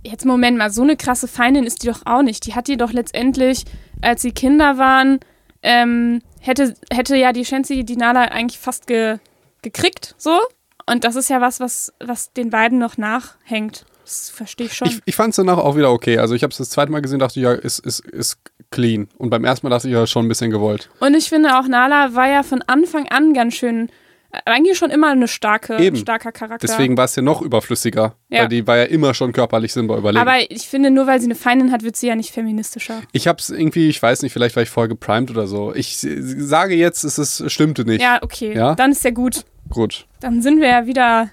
jetzt Moment mal, so eine krasse Feindin ist die doch auch nicht. Die hat die doch letztendlich, als sie Kinder waren, ähm, hätte, hätte ja die Shensi die Nala eigentlich fast ge, gekriegt, so. Und das ist ja was, was, was den beiden noch nachhängt. Das verstehe ich schon. ich, ich fand es danach auch wieder okay. Also ich habe es das zweite Mal gesehen, dachte ich, ja, ist, ist, ist clean. Und beim ersten Mal dachte ich, ja, schon ein bisschen gewollt. Und ich finde auch, Nala war ja von Anfang an ganz schön, äh, eigentlich schon immer eine starke, Eben. starker Charakter. Deswegen war es ja noch überflüssiger. Ja. Weil die war ja immer schon körperlich sinnbar überlegen. Aber ich finde, nur weil sie eine Feindin hat, wird sie ja nicht feministischer. Ich hab's irgendwie, ich weiß nicht, vielleicht war ich voll geprimed oder so. Ich sage jetzt, es ist, stimmte nicht. Ja, okay. Ja? Dann ist ja gut. Gut. Dann sind wir ja wieder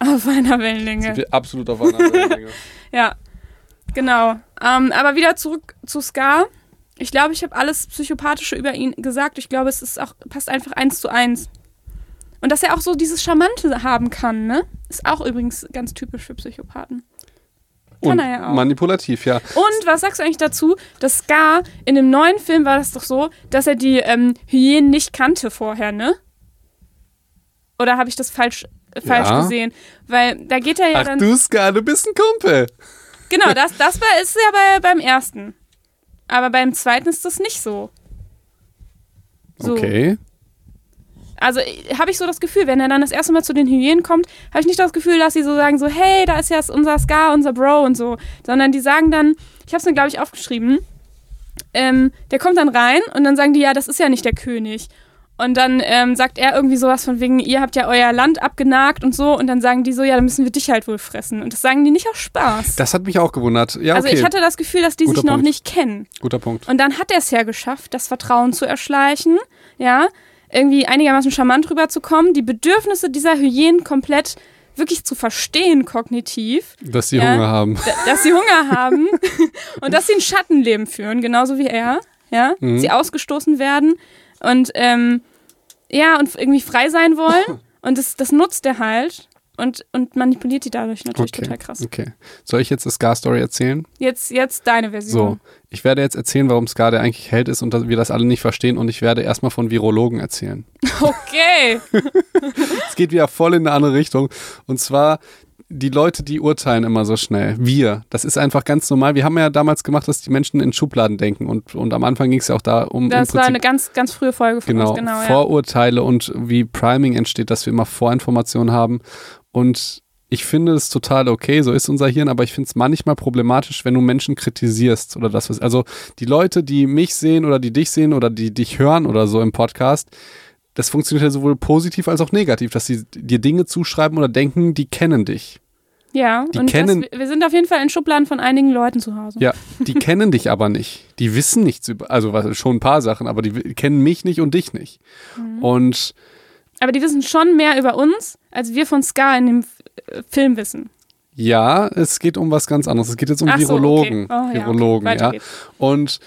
auf einer Wellenlänge. Sind wir absolut auf einer Wellenlänge. Ja, genau. Ähm, aber wieder zurück zu Scar. Ich glaube, ich habe alles Psychopathische über ihn gesagt. Ich glaube, es ist auch, passt einfach eins zu eins. Und dass er auch so dieses Charmante haben kann, ne? Ist auch übrigens ganz typisch für Psychopathen. Kann Und er ja auch. manipulativ, ja. Und was sagst du eigentlich dazu, dass Scar in dem neuen Film war das doch so, dass er die ähm, Hyänen nicht kannte vorher, ne? Oder habe ich das falsch, falsch Ja. gesehen? Weil da geht er ja Ach dann. du Ska, du bist ein Kumpel. Genau, das, das war, ist ja bei, beim ersten. Aber beim zweiten ist das nicht so. So. Okay. Also habe ich so das Gefühl, wenn er dann das erste Mal zu den Hyänen kommt, habe ich nicht das Gefühl, dass sie so sagen, so, hey, da ist ja unser Scar, unser Bro und so. Sondern die sagen dann, ich habe es mir, glaube ich, aufgeschrieben, ähm, der kommt dann rein und dann sagen die, ja, das ist ja nicht der König. Und dann ähm, sagt er irgendwie sowas von wegen, ihr habt ja euer Land abgenagt und so. Und dann sagen die so, ja, dann müssen wir dich halt wohl fressen. Und das sagen die nicht aus Spaß. Das hat mich auch gewundert. Ja, Also okay. ich hatte das Gefühl, dass die Guter sich noch Punkt. nicht kennen. Guter Punkt. Und dann hat er es ja geschafft, das Vertrauen zu erschleichen, ja, irgendwie einigermaßen charmant rüberzukommen, die Bedürfnisse dieser Hyänen komplett wirklich zu verstehen kognitiv, Dass die Ja. Hunger haben. dass sie Hunger haben und dass sie ein Schattenleben führen, genauso wie er, ja, Mhm. sie ausgestoßen werden und ähm, ja, und irgendwie frei sein wollen und das, das nutzt er halt und, und manipuliert die dadurch natürlich Okay. total krass. Okay. Soll ich jetzt das Scar-Story erzählen? Jetzt, jetzt deine Version. So. Ich werde jetzt erzählen, warum Scar der eigentlich Held ist und dass wir das alle nicht verstehen. Und ich werde erstmal von Virologen erzählen. Okay. Es geht wieder voll in eine andere Richtung. Und zwar die Leute, die urteilen immer so schnell. Wir. Das ist einfach ganz normal. Wir haben ja damals gemacht, dass die Menschen in Schubladen denken. Und, und am Anfang ging es ja auch da um. Das war eine ganz, ganz frühe Folge von genau, uns, genau. Ja. Vorurteile und wie Priming entsteht, dass wir immer Vorinformationen haben. Und ich finde es total okay, so ist unser Hirn, aber ich finde es manchmal problematisch, wenn du Menschen kritisierst oder das was. Also die Leute, die mich sehen oder die dich sehen oder die dich hören oder so im Podcast, das funktioniert ja sowohl positiv als auch negativ, dass sie dir Dinge zuschreiben oder denken, die kennen dich. Ja, Die und kennen- das, wir sind auf jeden Fall in Schubladen von einigen Leuten zu Hause. Ja, die kennen dich aber nicht. Die wissen nichts über, also was, schon ein paar Sachen, aber die kennen mich nicht und dich nicht. Mhm. Und Aber die wissen schon mehr über uns, als wir von Ska in dem äh, Film wissen. ja, es geht um was ganz anderes. Es geht jetzt um Ach so, Virologen. okay. Oh, ja, okay. Virologen, ja. Und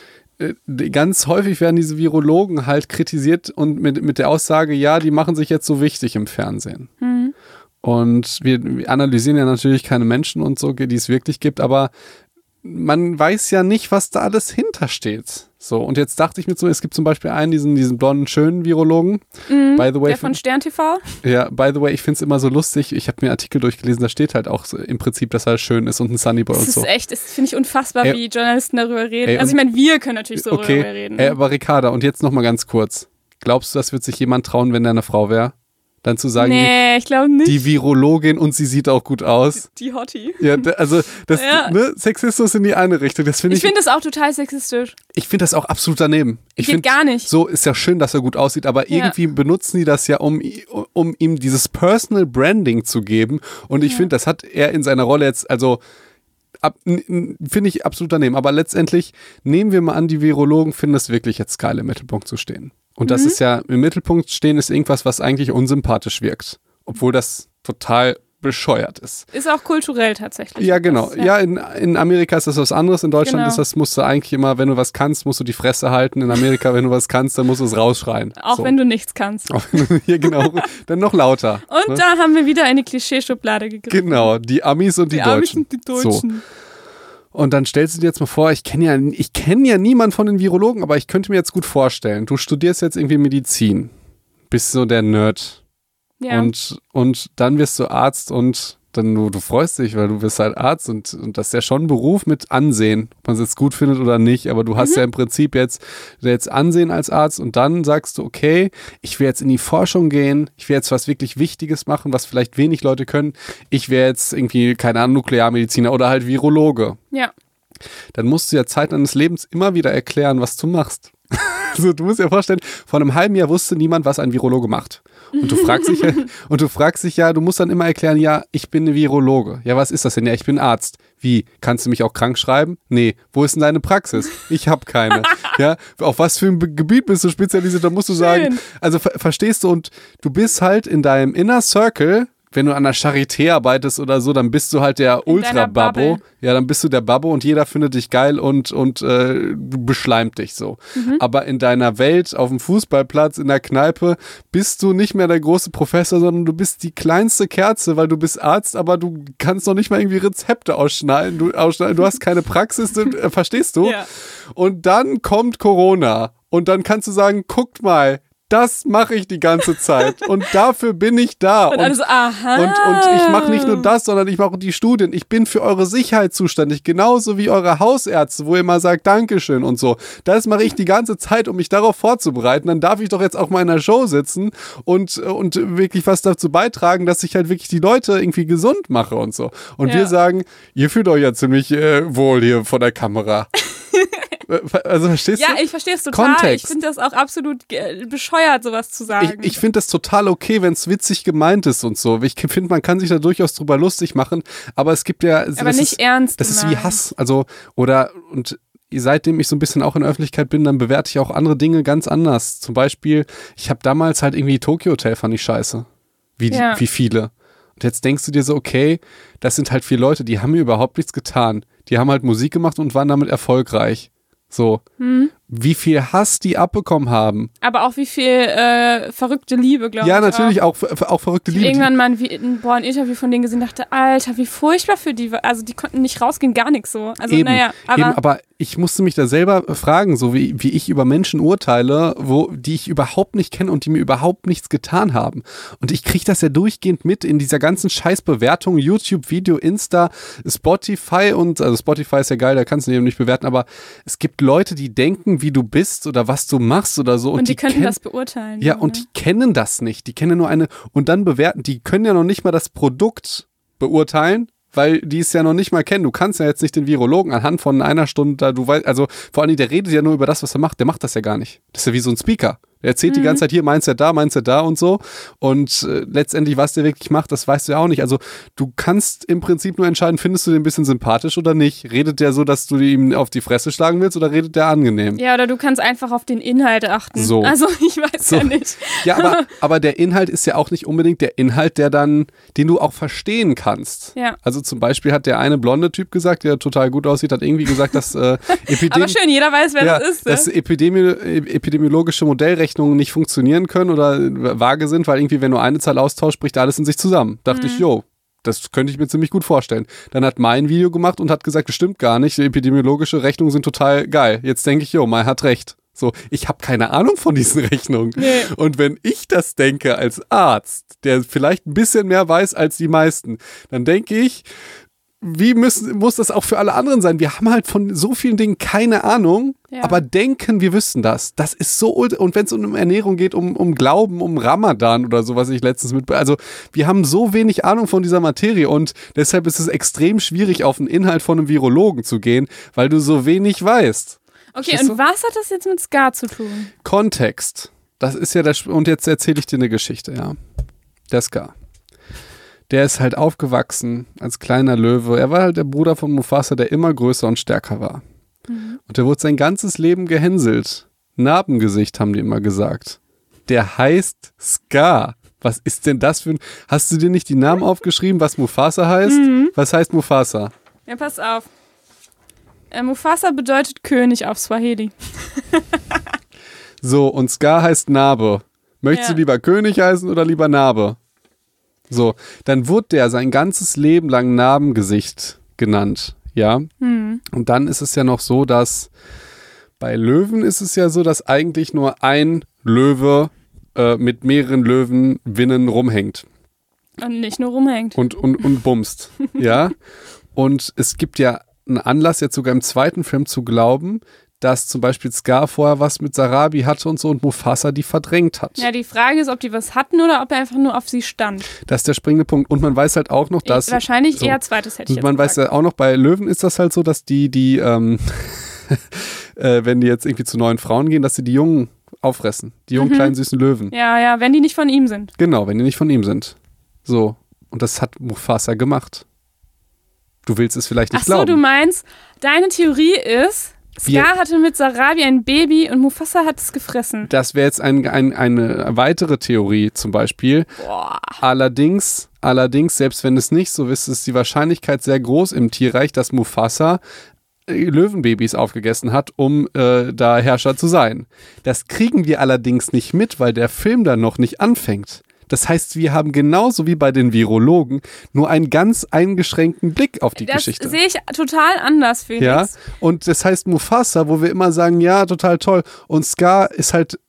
ganz häufig werden diese Virologen halt kritisiert und mit, mit der Aussage, ja, die machen sich jetzt so wichtig im Fernsehen. Mhm. Und wir, wir analysieren ja natürlich keine Menschen und so, die es wirklich gibt, aber man weiß ja nicht, was da alles hintersteht. So, und jetzt dachte ich mir so, es gibt zum Beispiel einen, diesen, diesen blonden, schönen Virologen. Mhm. By the way, Der von Stern TV. ja, by the way, ich finde es immer so lustig. Ich habe mir Artikel durchgelesen, da steht halt auch so im Prinzip, dass er schön ist und ein Sunnyboy Das und ist so. echt, das finde ich unfassbar, Ey, wie Journalisten darüber reden. ey, also ich meine, wir können natürlich so darüber okay, reden. ey, aber Ricarda, und jetzt nochmal ganz kurz. Glaubst du, das wird sich jemand trauen, wenn der eine Frau wäre? Dann zu sagen, nee, ich glaube die, nicht. die Virologin und sie sieht auch gut aus. Die Hottie. Ja, also das, Ja. ne, Sexismus in die eine Richtung. Das finde Ich ich, finde das auch total sexistisch. ich finde das auch absolut daneben. Ich finde, gar nicht. so ist ja schön, dass er gut aussieht, aber Ja. irgendwie benutzen die das ja, um, um ihm dieses Personal Branding zu geben. Und ich finde, das hat er in seiner Rolle jetzt, also finde ich absolut daneben. Aber letztendlich nehmen wir mal an, die Virologen finden es wirklich jetzt geil, im Mittelpunkt zu stehen. Und das Mhm. ist ja, im Mittelpunkt stehen ist irgendwas, was eigentlich unsympathisch wirkt. Obwohl das total bescheuert ist. Ist auch kulturell tatsächlich. Ja, genau. Das, ja, in, in Amerika ist das was anderes. In Deutschland Genau. ist das, musst du eigentlich immer, wenn du was kannst, musst du die Fresse halten. In Amerika, wenn du was kannst, dann musst du es rausschreien. Auch so. wenn du nichts kannst. Auch wenn du hier genau, dann noch lauter. Und ne? da haben wir wieder eine Klischeeschublade gegriffen. Genau, die Amis und die, Die Amis Deutschen. und die Deutschen. Und dann stellst du dir jetzt mal vor, ich kenne ja, ich kenne ja niemanden von den Virologen, aber ich könnte mir jetzt gut vorstellen, du studierst jetzt irgendwie Medizin, bist so der Nerd Ja. und, und dann wirst du Arzt und dann du, du freust dich, weil du bist halt Arzt und, und das ist ja schon ein Beruf mit Ansehen, ob man es jetzt gut findet oder nicht, aber du Mhm. hast ja im Prinzip jetzt, jetzt Ansehen als Arzt und dann sagst du, okay, ich will jetzt in die Forschung gehen, ich will jetzt was wirklich Wichtiges machen, was vielleicht wenig Leute können, ich wäre jetzt irgendwie, keine Ahnung, Nuklearmediziner oder halt Virologe ja. dann musst du ja Zeit deines Lebens immer wieder erklären, was du machst. Also du musst dir vorstellen, vor einem halben Jahr wusste niemand, was ein Virologe macht. Und du fragst dich ja, und du fragst dich ja, du musst dann immer erklären, ja, ich bin ein Virologe. Ja, was ist das denn? Ja, ich bin Arzt. Wie? Kannst du mich auch krank schreiben? Nee. Wo ist denn deine Praxis? Ich habe keine. ja, auf was für ein Gebiet bist du spezialisiert? Da musst du sagen, Schön. also ver verstehst du und du bist halt in deinem Inner Circle, wenn du an der Charité arbeitest oder so, dann bist du halt der Ultra-Babbo. Ja, dann bist du der Babbo und jeder findet dich geil und, und äh, beschleimt dich so. Mhm. Aber in deiner Welt, auf dem Fußballplatz, in der Kneipe, bist du nicht mehr der große Professor, sondern du bist die kleinste Kerze, weil du bist Arzt, aber du kannst noch nicht mal irgendwie Rezepte ausschneiden. Du, ausschneiden. du hast keine Praxis, du, äh, verstehst du? Ja. Und dann kommt Corona und dann kannst du sagen, guckt mal, das mache ich die ganze Zeit und dafür bin ich da. Und, alle so. Und, und ich mache nicht nur das, sondern ich mache die Studien. Ich bin für eure Sicherheit zuständig, genauso wie eure Hausärzte, wo ihr mal sagt Dankeschön und so. Das mache ich die ganze Zeit, um mich darauf vorzubereiten. Dann darf ich doch jetzt auch mal in einer Show sitzen und, und wirklich was dazu beitragen, dass ich halt wirklich die Leute irgendwie gesund mache und so. Und Ja. wir sagen, ihr fühlt euch ja ziemlich äh, wohl hier vor der Kamera. Also verstehst Ja, du? ich verstehe es total. Kontext. Ich finde das auch absolut bescheuert, sowas zu sagen. Ich, ich finde das total okay, wenn es witzig gemeint ist und so. Ich finde, man kann sich da durchaus drüber lustig machen, aber es gibt ja. aber nicht ist, ernst. Das ist wie. Hass. Also, oder, und seitdem ich so ein bisschen auch in der Öffentlichkeit bin, dann bewerte ich auch andere Dinge ganz anders. Zum Beispiel, ich habe damals halt irgendwie Tokyo Hotel fand ich scheiße. Wie, die- Ja. wie viele. Und jetzt denkst du dir so, okay, das sind halt vier Leute, die haben mir überhaupt nichts getan. Die haben halt Musik gemacht und waren damit erfolgreich. So. Hm. Wie viel Hass die abbekommen haben. Aber auch wie viel äh, verrückte Liebe, glaube ich. Ja, natürlich Auch. auch, verrückte Ich Liebe. irgendwann mal ein, boah, ein Interview von denen gesehen dachte, Alter, wie furchtbar für die. Also die konnten nicht rausgehen, gar nichts so. Also eben, naja, aber, eben, aber ich musste mich da selber fragen, so wie, wie ich über Menschen urteile, wo, die ich überhaupt nicht kenne und die mir überhaupt nichts getan haben. Und ich kriege das ja durchgehend mit in dieser ganzen Scheißbewertung, YouTube, Video, Insta, Spotify und, also Spotify ist ja geil, da kannst du eben nicht bewerten, aber es gibt Leute, die denken, wie du bist oder was du machst oder so. Und, und die, könnten kennen- das beurteilen. Ja, so, und ne? die kennen das nicht. Die kennen nur eine und dann bewerten. Die können ja noch nicht mal das Produkt beurteilen, weil die es ja noch nicht mal kennen. Du kannst ja jetzt nicht den Virologen anhand von einer Stunde, da du weißt, also vor allen Dingen, der redet ja nur über das, was er macht. Der macht das ja gar nicht. Das ist ja wie so ein Speaker. Er erzählt die ganze Zeit hier, meinst du da, meinst du da und so. Und äh, letztendlich, was der wirklich macht, das weißt du ja auch nicht. Also du kannst im Prinzip nur entscheiden, findest du den ein bisschen sympathisch oder nicht. Redet der so, dass du ihm auf die Fresse schlagen willst oder redet der angenehm? Ja, oder du kannst einfach auf den Inhalt achten. So. Also ich weiß So. ja nicht. Ja, aber, aber der Inhalt ist ja auch nicht unbedingt der Inhalt, der dann, den du auch verstehen kannst. Ja. Also zum Beispiel hat der eine blonde Typ gesagt, der total gut aussieht, hat irgendwie gesagt, dass äh, Epidem Aber schön, jeder weiß, wer ja, das ist. Ne? dass Epidemi epidemiologische Modellrechnungen nicht funktionieren können oder vage sind, weil irgendwie, wenn du eine Zahl austauscht, bricht alles in sich zusammen. Dachte Mhm. ich, jo, das könnte ich mir ziemlich gut vorstellen. Dann hat Mai ein Video gemacht und hat gesagt, das stimmt gar nicht, epidemiologische Rechnungen sind total geil. Jetzt denke ich, jo, Mai hat recht. So, ich habe keine Ahnung von diesen Rechnungen. Nee. Und wenn ich das denke als Arzt, der vielleicht ein bisschen mehr weiß als die meisten, dann denke ich, wie müssen, muss das auch für alle anderen sein? Wir haben halt von so vielen Dingen keine Ahnung, Ja. aber denken, wir wüssten das. Das ist so, und wenn es um Ernährung geht, um, um Glauben, um Ramadan oder so, was ich letztens mit, also wir haben so wenig Ahnung von dieser Materie und deshalb ist es extrem schwierig, auf den Inhalt von einem Virologen zu gehen, weil du so wenig weißt. Okay, Verstehst und was hat das jetzt mit Scar zu tun? Kontext. Das ist ja das, und jetzt erzähle ich dir eine Geschichte, ja. Der Scar. Der ist halt aufgewachsen als kleiner Löwe. Er war halt der Bruder von Mufasa, der immer größer und stärker war. Und der wurde sein ganzes Leben gehänselt. Narbengesicht, haben die immer gesagt. Der heißt Scar. Was ist denn das für ein. Hast du dir nicht die Namen aufgeschrieben, was Mufasa heißt? Was heißt Mufasa? Ja, pass auf. Äh, Mufasa bedeutet König auf Swahili. So, und Scar heißt Narbe. Möchtest Ja. du lieber König heißen oder lieber Narbe? So, dann wurde der sein ganzes Leben lang Narbengesicht genannt, ja. Hm. Und dann ist es ja noch so, dass bei Löwen ist es ja so, dass eigentlich nur ein Löwe äh, mit mehreren Löwenwinnen rumhängt Und nicht nur rumhängt. und, und, und bumst, ja. Und es gibt ja einen Anlass, jetzt sogar im zweiten Film zu glauben, dass zum Beispiel Scar vorher was mit Sarabi hatte und so und Mufasa die verdrängt hat. Ja, die Frage ist, ob die was hatten oder ob er einfach nur auf sie stand. Das ist der springende Punkt. Und man weiß halt auch noch, dass. Wahrscheinlich so. eher zweites hätte ich man weiß ja auch noch, bei Löwen ist das halt so, dass die, die, ähm, äh, wenn die jetzt irgendwie zu neuen Frauen gehen, dass sie die Jungen auffressen. Die jungen, kleinen, süßen Löwen. Mhm. Ja, ja, wenn die nicht von ihm sind. Genau, wenn die nicht von ihm sind. So. Und das hat Mufasa gemacht. Du willst es vielleicht nicht Ach so, du glauben. meinst, deine Theorie ist, Scar hatte mit Sarabi ein Baby und Mufasa hat es gefressen. Das wäre jetzt ein, ein, eine weitere Theorie zum Beispiel. Boah. Allerdings, allerdings, selbst wenn es nicht so ist, ist die Wahrscheinlichkeit sehr groß im Tierreich, dass Mufasa äh, Löwenbabys aufgegessen hat, um äh, da Herrscher zu sein. Das kriegen wir allerdings nicht mit, weil der Film dann noch nicht anfängt. Das heißt, wir haben genauso wie bei den Virologen nur einen ganz eingeschränkten Blick auf die Das Geschichte. sehe ich total anders, Felix. Ja, und das heißt Mufasa, wo wir immer sagen, ja, total toll. Und Scar ist halt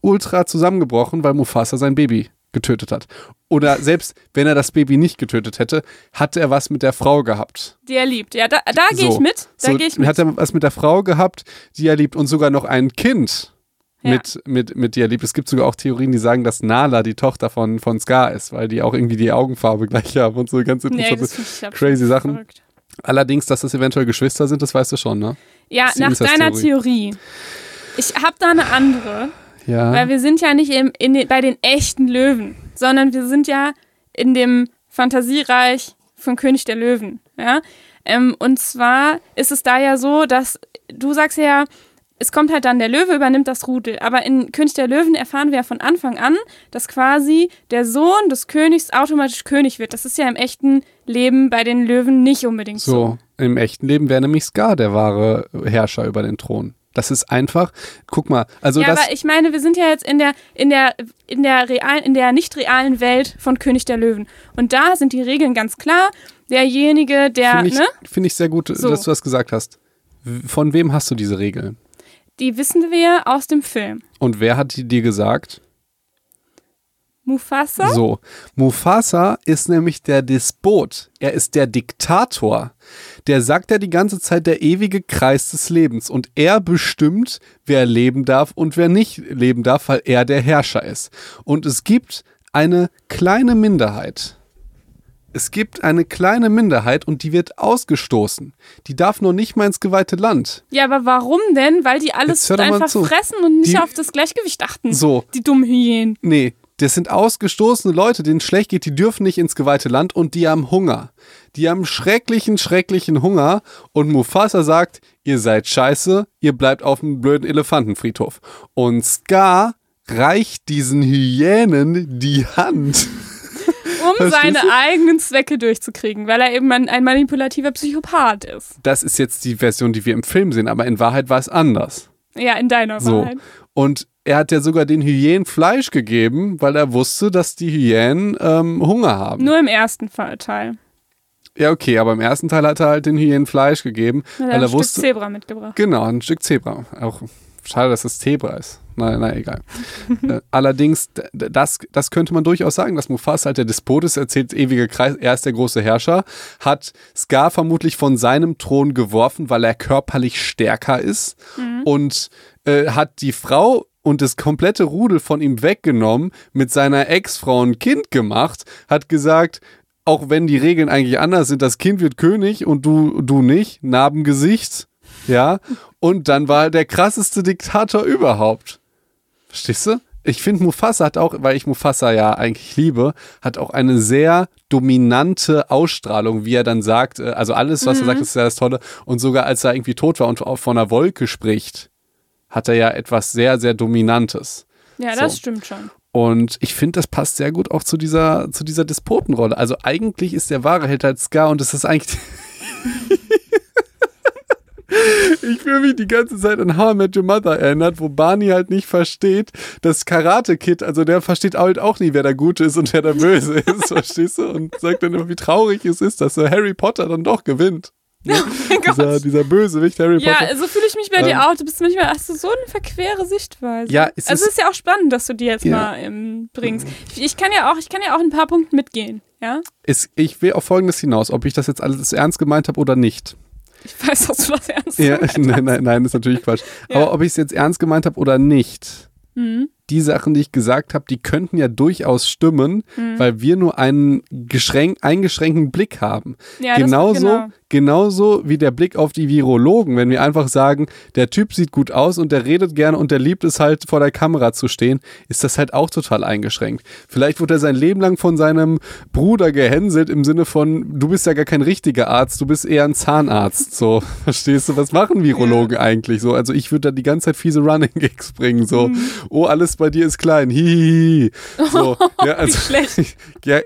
ultra zusammengebrochen, weil Mufasa sein Baby getötet hat. Oder selbst wenn er das Baby nicht getötet hätte, hat er was mit der Frau gehabt. Die er liebt. Ja, da, da gehe ich So. mit. Da so, gehe ich mit. Hat er was mit der Frau gehabt, die er liebt und sogar noch ein Kind. Ja. Mit, mit, mit die er liebt. Es gibt sogar auch Theorien, die sagen, dass Nala die Tochter von, von Scar ist, weil die auch irgendwie die Augenfarbe gleich haben und so ganz nee, interessante, absolut crazy Sachen. verrückt. Allerdings, dass das eventuell Geschwister sind, das weißt du schon, ne? Ja, nach deiner Inzesttheorie. Theorie. Ich habe da eine andere, Ja. weil wir sind ja nicht im, in den, bei den echten Löwen, sondern wir sind ja in dem Fantasiereich von König der Löwen. Ja? Ähm, und zwar ist es da ja so, dass du sagst ja, es kommt halt dann der Löwe, übernimmt das Rudel. Aber in König der Löwen erfahren wir ja von Anfang an, dass quasi der Sohn des Königs automatisch König wird. Das ist ja im echten Leben bei den Löwen nicht unbedingt so. So, im echten Leben wäre nämlich Scar der wahre Herrscher über den Thron. Das ist einfach, guck mal, also ja, das, aber ich meine, wir sind ja jetzt in der, in der, in der realen, in der nicht realen Welt von König der Löwen. Und da sind die Regeln ganz klar. Derjenige, der, finde ich, ne, find ich sehr gut, So. dass du das gesagt hast. Von wem hast du diese Regeln? Die wissen wir aus dem Film. Und wer hat die dir gesagt? Mufasa? So, Mufasa ist nämlich der Despot. Er ist der Diktator. Der sagt ja die ganze Zeit der ewige Kreis des Lebens. Und er bestimmt, wer leben darf und wer nicht leben darf, weil er der Herrscher ist. Und es gibt eine kleine Minderheit, es gibt eine kleine Minderheit und die wird ausgestoßen. Die darf noch nicht mal ins geweihte Land. Ja, aber warum denn? Weil die alles einfach zu. fressen und nicht Die- auf das Gleichgewicht achten. So. Die dummen Hyänen. Nee, das sind ausgestoßene Leute, denen es schlecht geht, die dürfen nicht ins geweihte Land und die haben Hunger. Die haben schrecklichen, schrecklichen Hunger und Mufasa sagt, ihr seid scheiße, ihr bleibt auf dem blöden Elefantenfriedhof. Und Scar reicht diesen Hyänen die Hand. Um Verstehst seine du? eigenen Zwecke durchzukriegen, weil er eben ein, ein manipulativer Psychopath ist. Das ist jetzt die Version, die wir im Film sehen, aber in Wahrheit war es anders. Ja, in deiner So. Wahrheit. Und er hat ja sogar den Hyänen Fleisch gegeben, weil er wusste, dass die Hyänen ähm, Hunger haben. Nur im ersten Teil. Ja, okay, aber im ersten Teil hat er halt den Hyänen Fleisch gegeben, Hat er weil ein er Stück wusste. Zebra mitgebracht. Genau, ein Stück Zebra. Auch schade, dass es Zebra ist. Na, na egal. äh, allerdings, das, das könnte man durchaus sagen, dass Mufasa halt der Despot ist, erzählt ewige Kreis, er ist der große Herrscher, hat Scar vermutlich von seinem Thron geworfen, weil er körperlich stärker ist und äh, hat die Frau und das komplette Rudel von ihm weggenommen, mit seiner Ex-Frau ein Kind gemacht, hat gesagt, auch wenn die Regeln eigentlich anders sind, das Kind wird König und du, du nicht, Narbengesicht, ja, und dann war er der krasseste Diktator überhaupt. Verstehst du? Ich finde, Mufasa hat auch, weil ich Mufasa ja eigentlich liebe, hat auch eine sehr dominante Ausstrahlung, wie er dann sagt, äh, also alles, was er sagt, ist ja das Tolle. Und sogar als er irgendwie tot war und auf- von einer Wolke spricht, hat er ja etwas sehr, sehr Dominantes. Ja, das So. stimmt schon. Und ich finde, das passt sehr gut auch zu dieser, zu dieser Despotenrolle. Also eigentlich ist der wahre Held halt Scar und es ist eigentlich. Ich fühle mich die ganze Zeit an How I Met Your Mother erinnert, wo Barney halt nicht versteht, das Karate-Kid, also der versteht halt auch nie, wer der Gute ist und wer der Böse ist, verstehst du? Und sagt dann immer, wie traurig es ist, dass so Harry Potter dann doch gewinnt. Oh mein Gott. Dieser, dieser Bösewicht Harry Ja, Potter. so fühle ich mich bei Ähm, dir auch. Du bist manchmal, hast du so eine verquere Sichtweise. Ja, es also ist- es ist ja auch spannend, dass du die jetzt Ja. mal ähm, bringst. Ich kann ja auch, ich kann ja auch ein paar Punkte mitgehen. Ja, Ist, ich will auf Folgendes hinaus, ob ich das jetzt alles ernst gemeint habe oder nicht. Ich weiß, dass du das ernst Ja, nein, nein, nein, ist natürlich Quatsch. Ja. Aber ob ich es jetzt ernst gemeint habe oder nicht, Mhm. Die Sachen, die ich gesagt habe, die könnten ja durchaus stimmen, Mhm. weil wir nur einen geschränk, eingeschränkten Blick haben. Ja, genauso, genau. genauso wie der Blick auf die Virologen, wenn wir einfach sagen, der Typ sieht gut aus und der redet gerne und der liebt es halt vor der Kamera zu stehen, ist das halt auch total eingeschränkt. Vielleicht wurde er sein Leben lang von seinem Bruder gehänselt im Sinne von, du bist ja gar kein richtiger Arzt, du bist eher ein Zahnarzt. So, verstehst du, was machen Virologen eigentlich so? Also ich würde da die ganze Zeit fiese Running Gigs bringen, so, Mhm. oh, alles bei dir ist klein, hihihi. So, ja, also, schlecht. ja,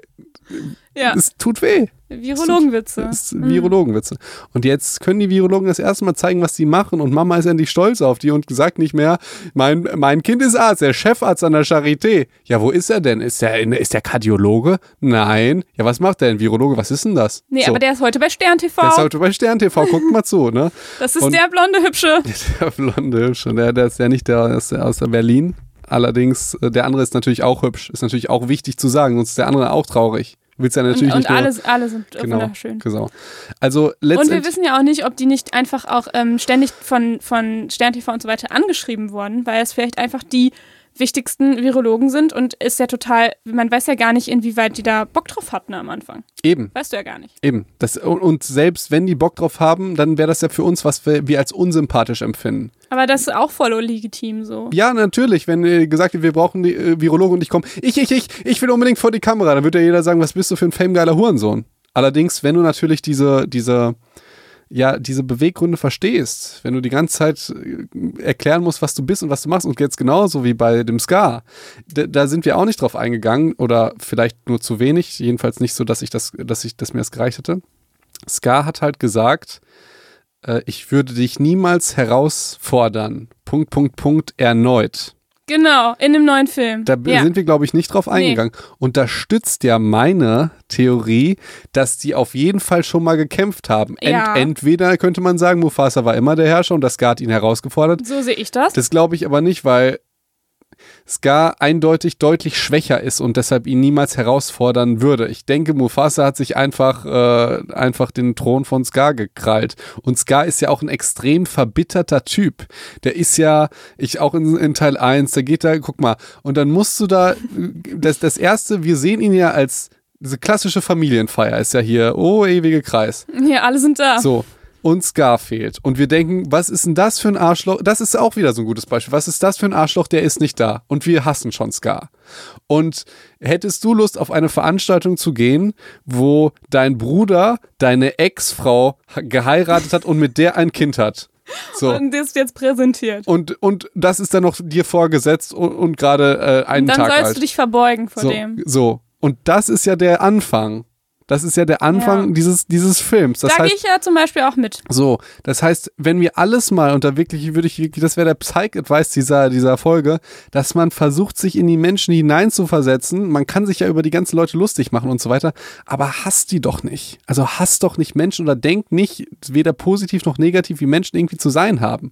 Ja, es tut weh. Virologenwitze. Das ist Virologenwitze. Und jetzt können die Virologen das erste Mal zeigen, was sie machen. Und Mama ist endlich stolz auf die und sagt nicht mehr, mein, mein Kind ist Arzt, der Chefarzt an der Charité. Ja, wo ist er denn? Ist der, ist der Kardiologe? Nein. Ja, was macht der denn? Virologe, was ist denn das? Nee, so. aber der ist heute bei Stern TV. der ist heute bei Stern TV, guckt mal zu, ne? das ist und- der blonde Hübsche. Der blonde Hübsche, der, der ist ja nicht der, der aus Berlin. Allerdings, äh, der andere ist natürlich auch hübsch. Ist natürlich auch wichtig zu sagen, sonst ist der andere auch traurig. Willst ja Und, natürlich und nicht nur, alle, alle sind genau, wunderschön. Genau. Also Und wir wissen ja auch nicht, ob die nicht einfach auch ähm, ständig von, von Stern TV und so weiter angeschrieben wurden, weil es vielleicht einfach die wichtigsten Virologen sind und ist ja total, man weiß ja gar nicht, inwieweit die da Bock drauf hatten am Anfang. eben. Weißt du ja gar nicht. Eben. Das, und, selbst wenn die Bock drauf haben, dann wäre das ja für uns, was wir, wir als unsympathisch empfinden. Aber das ist auch voll legitim so. Ja, natürlich. Wenn äh, gesagt wird, wir brauchen die äh, Virologen und ich komme, ich, ich, ich, ich will unbedingt vor die Kamera, dann wird ja jeder sagen, was bist du für ein famegeiler Hurensohn. Allerdings, wenn du natürlich diese, diese, ja, diese Beweggründe verstehst, wenn du die ganze Zeit äh, erklären musst, was du bist und was du machst und jetzt genauso wie bei dem Ska, da, da sind wir auch nicht drauf eingegangen oder vielleicht nur zu wenig, jedenfalls nicht so, dass ich das, dass ich, dass mir das gereicht hätte. Ska hat halt gesagt, äh, ich würde dich niemals herausfordern. Punkt, Punkt, Punkt, erneut. Genau, in dem neuen Film. Da ja. sind wir, glaube ich, nicht drauf eingegangen. Und da stützt ja meine Theorie, dass die auf jeden Fall schon mal gekämpft haben. Ent, Ja. Entweder könnte man sagen, Mufasa war immer der Herrscher und das hat ihn herausgefordert. so sehe ich das. Das glaube ich aber nicht, weil Scar eindeutig deutlich schwächer ist und deshalb ihn niemals herausfordern würde. Ich denke, Mufasa hat sich einfach, äh, einfach den Thron von Scar gekrallt. Und Scar ist ja auch ein extrem verbitterter Typ. Der ist ja, ich auch in, in Teil 1, da geht da, guck mal, und dann musst du da, das, das erste, wir sehen ihn ja als diese klassische Familienfeier ist ja hier, oh, ewige Kreis. Ja, alle sind da. So. Und Scar fehlt. Und wir denken, was ist denn das für ein Arschloch? Das ist auch wieder so ein gutes Beispiel. Was ist das für ein Arschloch, der ist nicht da? Und wir hassen schon Scar. Und hättest du Lust, auf eine Veranstaltung zu gehen, wo dein Bruder deine Ex-Frau geheiratet hat und mit der ein Kind hat? So. Und das ist jetzt präsentiert. Und, und das ist dann noch dir vorgesetzt und, und gerade äh, einen Dann Tag sollst alt. du dich verbeugen vor so, dem. so. Und das ist ja der Anfang. Das ist ja der Anfang Ja. dieses, dieses Films. Das da gehe heißt, ich ja zum Beispiel auch mit. so, das heißt, wenn wir alles mal, und da wirklich, würde ich wirklich, das wäre der Psych-Advice dieser, dieser Folge, dass man versucht, sich in die Menschen hineinzuversetzen. Man kann sich ja über die ganzen Leute lustig machen und so weiter, aber hasst die doch nicht. Also hasst doch nicht Menschen oder denkt nicht, weder positiv noch negativ, wie Menschen irgendwie zu sein haben.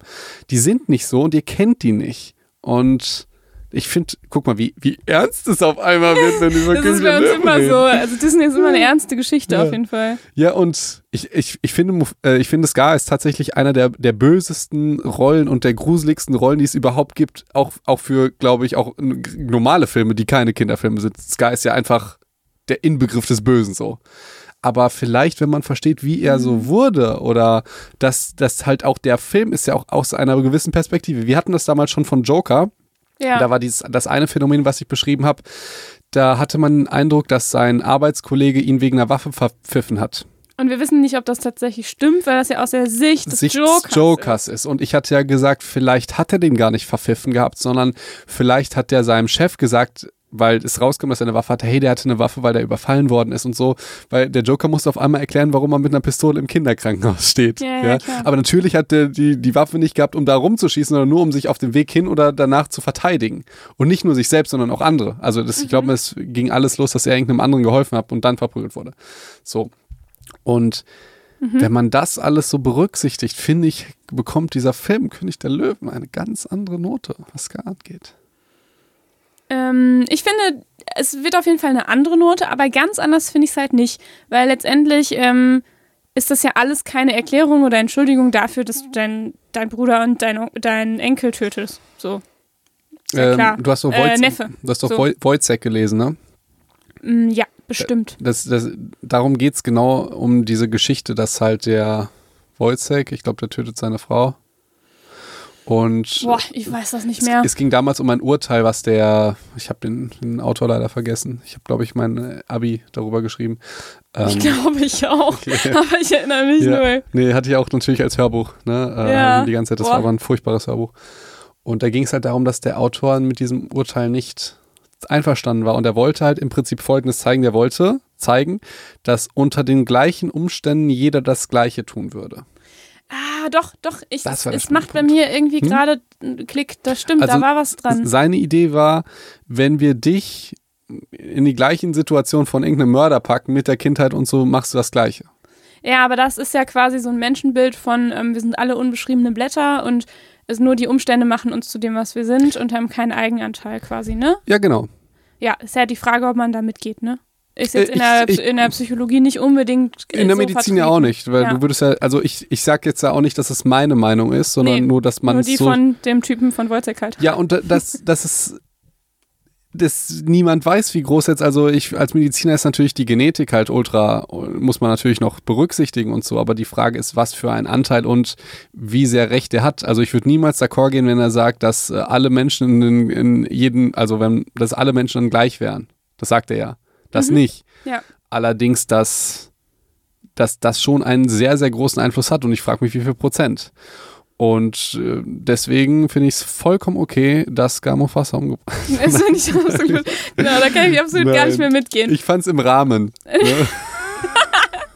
Die sind nicht so und ihr kennt die nicht. Und ich finde, guck mal, wie, wie ernst es auf einmal wird, wenn über Das ist bei uns immer reden. so. Also Disney ist immer eine ernste Geschichte Ja. auf jeden Fall. Ja, und ich, ich, ich finde, äh, ich finde, Scar ist tatsächlich einer der, der bösesten Rollen und der gruseligsten Rollen, die es überhaupt gibt. Auch, auch für, glaube ich, auch normale Filme, die keine Kinderfilme sind. Scar ist ja einfach der Inbegriff des Bösen so. Aber vielleicht, wenn man versteht, wie er so wurde oder dass das halt auch der Film ist ja auch aus einer gewissen Perspektive. Wir hatten das damals schon von Joker. Ja. Da war dieses, das eine Phänomen, was ich beschrieben habe. Da hatte man den Eindruck, dass sein Arbeitskollege ihn wegen einer Waffe verpfiffen hat. Und wir wissen nicht, ob das tatsächlich stimmt, weil das ja aus der Sicht des Sicht Jokers, Jokers ist. Und ich hatte ja gesagt, vielleicht hat er den gar nicht verpfiffen gehabt, sondern vielleicht hat der seinem Chef gesagt, weil es rauskam, dass er eine Waffe hatte, hey, der hatte eine Waffe, weil der überfallen worden ist und so. Weil der Joker musste auf einmal erklären, warum er mit einer Pistole im Kinderkrankenhaus steht. Ja, ja. Aber natürlich hat der die, die Waffe nicht gehabt, um da rumzuschießen, sondern nur, um sich auf dem Weg hin oder danach zu verteidigen. Und nicht nur sich selbst, sondern auch andere. Also das, ich Mhm. glaube, es ging alles los, dass er irgendeinem anderen geholfen hat und dann verprügelt wurde. So. Und Mhm. wenn man das alles so berücksichtigt, finde ich, bekommt dieser Film König der Löwen eine ganz andere Note, was Scar angeht. Ähm, ich finde, es wird auf jeden Fall eine andere Note, aber ganz anders finde ich es halt nicht, weil letztendlich ähm, ist das ja alles keine Erklärung oder Entschuldigung dafür, dass du deinen dein Bruder und dein, deinen Enkel tötest. So. Ja klar. Ähm, du hast doch, Äh, Wojciech- Neffe. du hast doch So. Gelesen, ne? Mm, ja, bestimmt. Das, das, darum geht es genau um diese Geschichte, dass halt der Wojciech, ich glaube, der tötet seine Frau. Und Boah, ich weiß das nicht mehr. es ging damals um ein Urteil, was der, ich habe den, den Autor leider vergessen. Ich habe, glaube ich, mein äh, Abi darüber geschrieben. Ich Ähm, glaube ich auch. okay. Aber ich erinnere mich Ja. null. Nee, hatte ich auch natürlich als Hörbuch, ne? Äh, Ja. Die ganze Zeit. Das Boah. war aber ein furchtbares Hörbuch. Und da ging es halt darum, dass der Autor mit diesem Urteil nicht einverstanden war. Und er wollte halt im Prinzip Folgendes zeigen. Der wollte zeigen, dass unter den gleichen Umständen jeder das Gleiche tun würde. Ah, doch, doch. Ich, Das war es macht bei Punkt. mir irgendwie Hm? gerade einen Klick. Das stimmt, Also, da war was dran. Seine Idee war, wenn wir dich in die gleichen Situationen von irgendeinem Mörder packen mit der Kindheit und so, machst du das Gleiche. Ja, aber das ist ja quasi so ein Menschenbild von, ähm, wir sind alle unbeschriebene Blätter und es nur die Umstände machen uns zu dem, was wir sind und haben keinen Eigenanteil quasi, ne? Ja, genau. Ja, ist ja die Frage, ob man da mitgeht, ne? Ist jetzt Äh, in, der, ich- ich- in der Psychologie nicht unbedingt. äh, In der so Medizin ja auch nicht, weil Ja. du würdest ja, also ich, ich sag jetzt ja auch nicht, dass es meine Meinung ist, sondern Nee, nur, dass man Nur die so von dem Typen von Wojciech halt. Ja, und da- das, das ist, dass niemand weiß, wie groß jetzt, also ich als Mediziner ist natürlich die Genetik halt ultra, muss man natürlich noch berücksichtigen und so, aber die Frage ist, was für ein Anteil und wie sehr Recht er hat. Also ich würde niemals d'accord gehen, wenn er sagt, dass äh, alle Menschen in, in jedem, also wenn, dass alle Menschen dann gleich wären. Das sagt er ja. Das Mhm. nicht. Ja. Allerdings, dass, dass das schon einen sehr, sehr großen Einfluss hat und ich frage mich, wie viel Prozent. Und äh, deswegen finde ich es vollkommen okay, dass Gar Mufasa umgebracht Das finde ich absolut. Genau, da kann ich absolut gar Nein. nicht mehr mitgehen. Ich fand es im Rahmen. ne?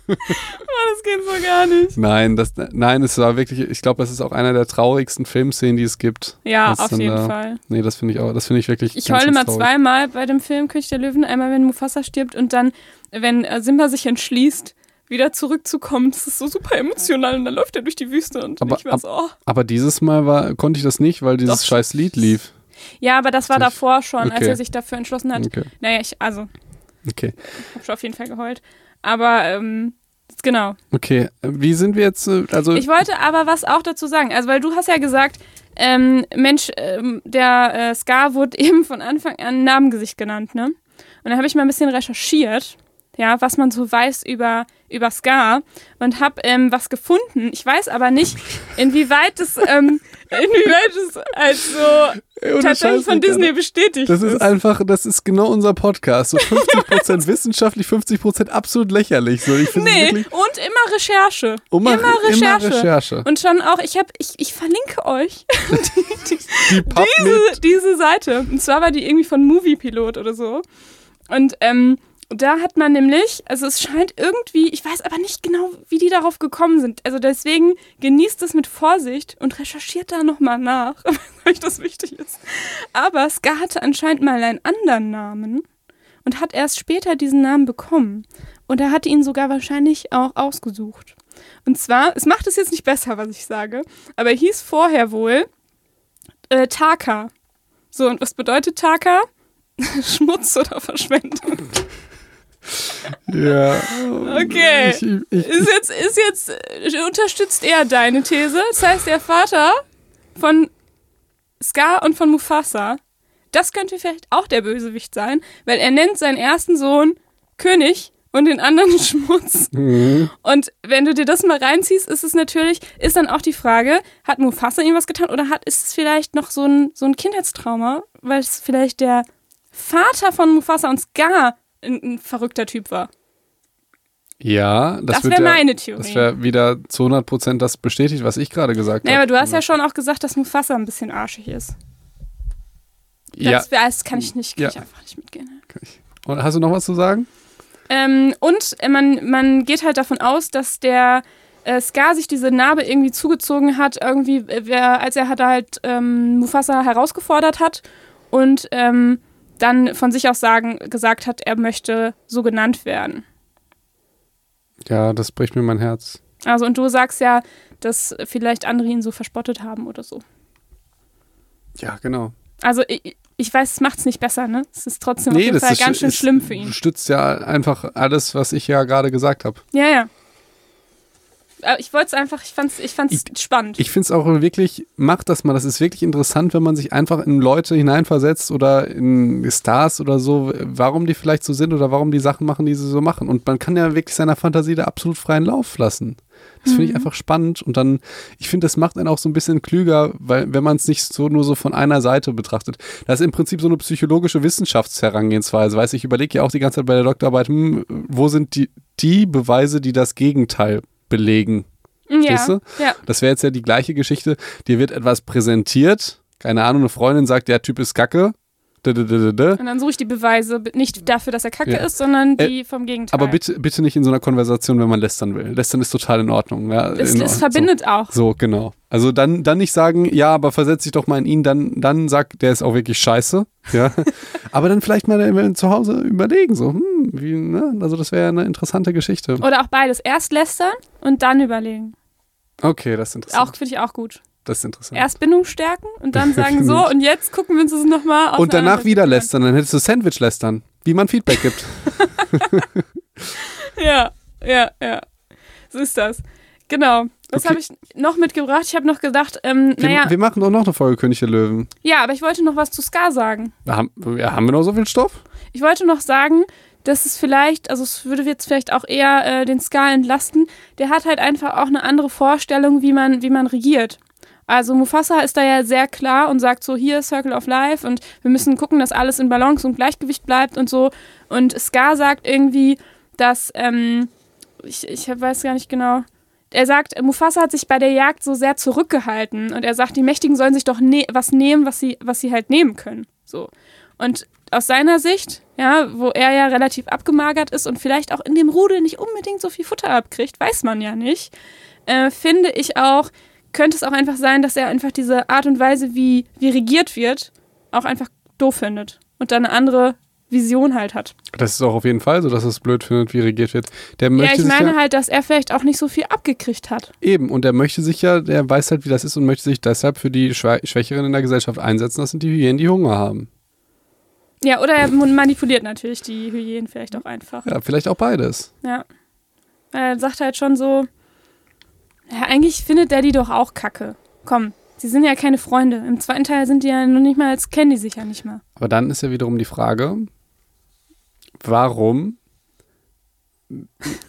das geht so gar nicht. Nein, das, nein, es war wirklich, ich glaube, das ist auch einer der traurigsten Filmszenen, die es gibt. Ja, Das auf jeden da- Fall. Nee, das finde ich auch, das finde ich wirklich. Ich ganz, heule mal zweimal bei dem Film König der Löwen. Einmal, wenn Mufasa stirbt und dann, wenn äh, Simba sich entschließt, wieder zurückzukommen. Das ist so super emotional und dann läuft er durch die Wüste und Aber- ich war so, oh. Aber dieses Mal war, konnte ich das nicht, weil dieses Doch. scheiß Lied lief. Ja, aber das war davor schon, als okay. er sich dafür entschlossen hat. Okay. Naja, ich, also, Okay. ich habe schon auf jeden Fall geheult. Aber, ähm, genau. Okay. Wie sind wir jetzt, äh, also. Ich wollte aber was auch dazu sagen. Also, weil du hast ja gesagt, ähm, Mensch, ähm, der äh, Scar wurde eben von Anfang an Namengesicht genannt, ne? Und da habe ich mal ein bisschen recherchiert. ja, was man so weiß über, über Scar und habe ähm, was gefunden. Ich weiß aber nicht, inwieweit es, ähm, inwieweit es also tatsächlich von Disney bestätigt Das ist einfach, das ist genau unser Podcast. So 50% wissenschaftlich, 50% absolut lächerlich. So, ich Nee, und immer Recherche. immer, immer Recherche. Immer Recherche. Und schon auch, ich habe, ich, ich verlinke euch Die PubMed, diese, diese Seite. Und zwar war die irgendwie von Moviepilot oder so. Und ähm, da hat man nämlich, also es scheint irgendwie, ich weiß aber nicht genau, wie die darauf gekommen sind. Also deswegen genießt es mit Vorsicht und recherchiert da nochmal nach, weil euch das wichtig ist. Aber Ska hatte anscheinend mal einen anderen Namen und hat erst später diesen Namen bekommen. Und er hatte ihn sogar wahrscheinlich auch ausgesucht. Und zwar, es macht es jetzt nicht besser, was ich sage, aber er hieß vorher wohl äh, Taka. So, und was bedeutet Taka? Schmutz oder Verschwendung. Ja. Okay. Ich, ich, Ist jetzt, ist jetzt, äh, unterstützt er deine These. Das heißt, der Vater von Scar und von Mufasa, das könnte vielleicht auch der Bösewicht sein, weil er nennt seinen ersten Sohn König und den anderen Schmutz. Mhm. Und wenn du dir das mal reinziehst, ist es natürlich, ist dann auch die Frage, hat Mufasa ihm was getan oder hat, ist es vielleicht noch so ein, so ein Kindheitstrauma, weil es vielleicht der Vater von Mufasa und Scar ein, verrückter Typ war. ja, das, Das, wäre ja, meine Theorie. Das wäre wieder zu 100% das bestätigt, was ich gerade gesagt naja, habe. aber du hast ja schon auch gesagt, dass Mufasa ein bisschen arschig ist. Ja. Das, das kann ich nicht, kann Ja. ich einfach nicht mitgehen. Und hast du noch was zu sagen? Ähm, und äh, man, man geht halt davon aus, dass der äh, Scar sich diese Narbe irgendwie zugezogen hat, irgendwie, äh, als er hat halt ähm, Mufasa herausgefordert hat und ähm, dann von sich aus sagen, gesagt hat, er möchte so genannt werden. Ja, das bricht mir mein Herz. Also, und du sagst ja, dass vielleicht andere ihn so verspottet haben oder so. Ja, genau. Also, ich, ich weiß, es macht es nicht besser, ne? Es ist trotzdem auf jeden Fall ist- ganz schön ist- schlimm für ihn. Stützt ja einfach alles, was ich ja gerade gesagt habe. Ja, ja. Aber ich wollte es einfach, ich fand's, ich fand's spannend. Ich finde es auch wirklich, macht das mal. Das ist wirklich interessant, wenn man sich einfach in Leute hineinversetzt oder in Stars oder so, warum die vielleicht so sind oder warum die Sachen machen, die sie so machen. Und man kann ja wirklich seiner Fantasie da absolut freien Lauf lassen. Das finde ich einfach spannend und dann, ich finde, das macht einen auch so ein bisschen klüger, weil wenn man es nicht so nur so von einer Seite betrachtet. Das ist im Prinzip so eine psychologische Wissenschaftsherangehensweise. Weiß ich überlege ja auch die ganze Zeit bei der Doktorarbeit, hm, wo sind die, die Beweise, die das Gegenteil belegen? ja, Verstehst du? ja. Das wäre jetzt ja die gleiche Geschichte. Dir wird etwas präsentiert. Keine Ahnung, eine Freundin sagt, der Typ ist kacke. Und dann suche ich die Beweise, nicht dafür, dass er kacke Ja. ist, sondern die vom Gegenteil. Aber bitte, bitte nicht in so einer Konversation, wenn man lästern will. Lästern ist total in Ordnung. Ja, es, in es Ordnung. verbindet auch. So, so, genau. Also dann, dann nicht sagen, ja, aber versetz dich doch mal in ihn, dann, dann sag, der ist auch wirklich scheiße. Ja. aber dann vielleicht mal äh, zu Hause überlegen, so, hm, wie, ne? Also das wäre eine interessante Geschichte. Oder auch beides. Erst lästern und dann überlegen. Okay, das ist interessant. Auch finde ich auch gut. Das ist interessant. Erst Bindung stärken und dann sagen so und jetzt gucken wir uns das nochmal Und danach wieder lästern, dann hättest du Sandwich lästern, wie man Feedback gibt. Ja, ja, ja. So ist das. Genau. Was Okay. habe ich noch mitgebracht? Ich habe noch gedacht, ähm, Wir, naja, wir machen doch noch eine Folge König der Löwen. ja, aber ich wollte noch was zu Ska sagen. Haben, ja, haben wir noch so viel Stoff? Ich wollte noch sagen, dass es vielleicht, also es würde jetzt vielleicht auch eher äh, den Ska entlasten. Der hat halt einfach auch eine andere Vorstellung, wie man, wie man regiert. Also Mufasa ist da ja sehr klar und sagt so, hier Circle of Life und wir müssen gucken, dass alles in Balance und Gleichgewicht bleibt und so. Und Ska sagt irgendwie, dass, ähm, ich, ich weiß gar nicht genau, er sagt, Mufasa hat sich bei der Jagd so sehr zurückgehalten und er sagt, die Mächtigen sollen sich doch ne was nehmen, was sie, was sie halt nehmen können. So. Und aus seiner Sicht, ja, wo er ja relativ abgemagert ist und vielleicht auch in dem Rudel nicht unbedingt so viel Futter abkriegt, weiß man ja nicht, äh, finde ich auch, könnte es auch einfach sein, dass er einfach diese Art und Weise, wie, wie regiert wird, auch einfach doof findet und dann eine andere Vision halt hat. Das ist auch auf jeden Fall so, dass es blöd findet, wie regiert wird. Der Ja, möchte ich sich meine ja halt, dass er vielleicht auch nicht so viel abgekriegt hat. eben und der möchte sich ja, der weiß halt, wie das ist und möchte sich deshalb für die Schwä Schwächeren in der Gesellschaft einsetzen. Das sind die Hyänen, die Hunger haben. Ja, oder er manipuliert natürlich die Hyänen vielleicht auch einfach. Ja, vielleicht auch beides. Ja. Er sagt halt schon so, ja, eigentlich findet der die doch auch kacke. Komm, sie sind ja keine Freunde. Im zweiten Teil sind die ja noch nicht mal, als kennen die sich ja nicht mal. Aber dann ist ja wiederum die Frage, warum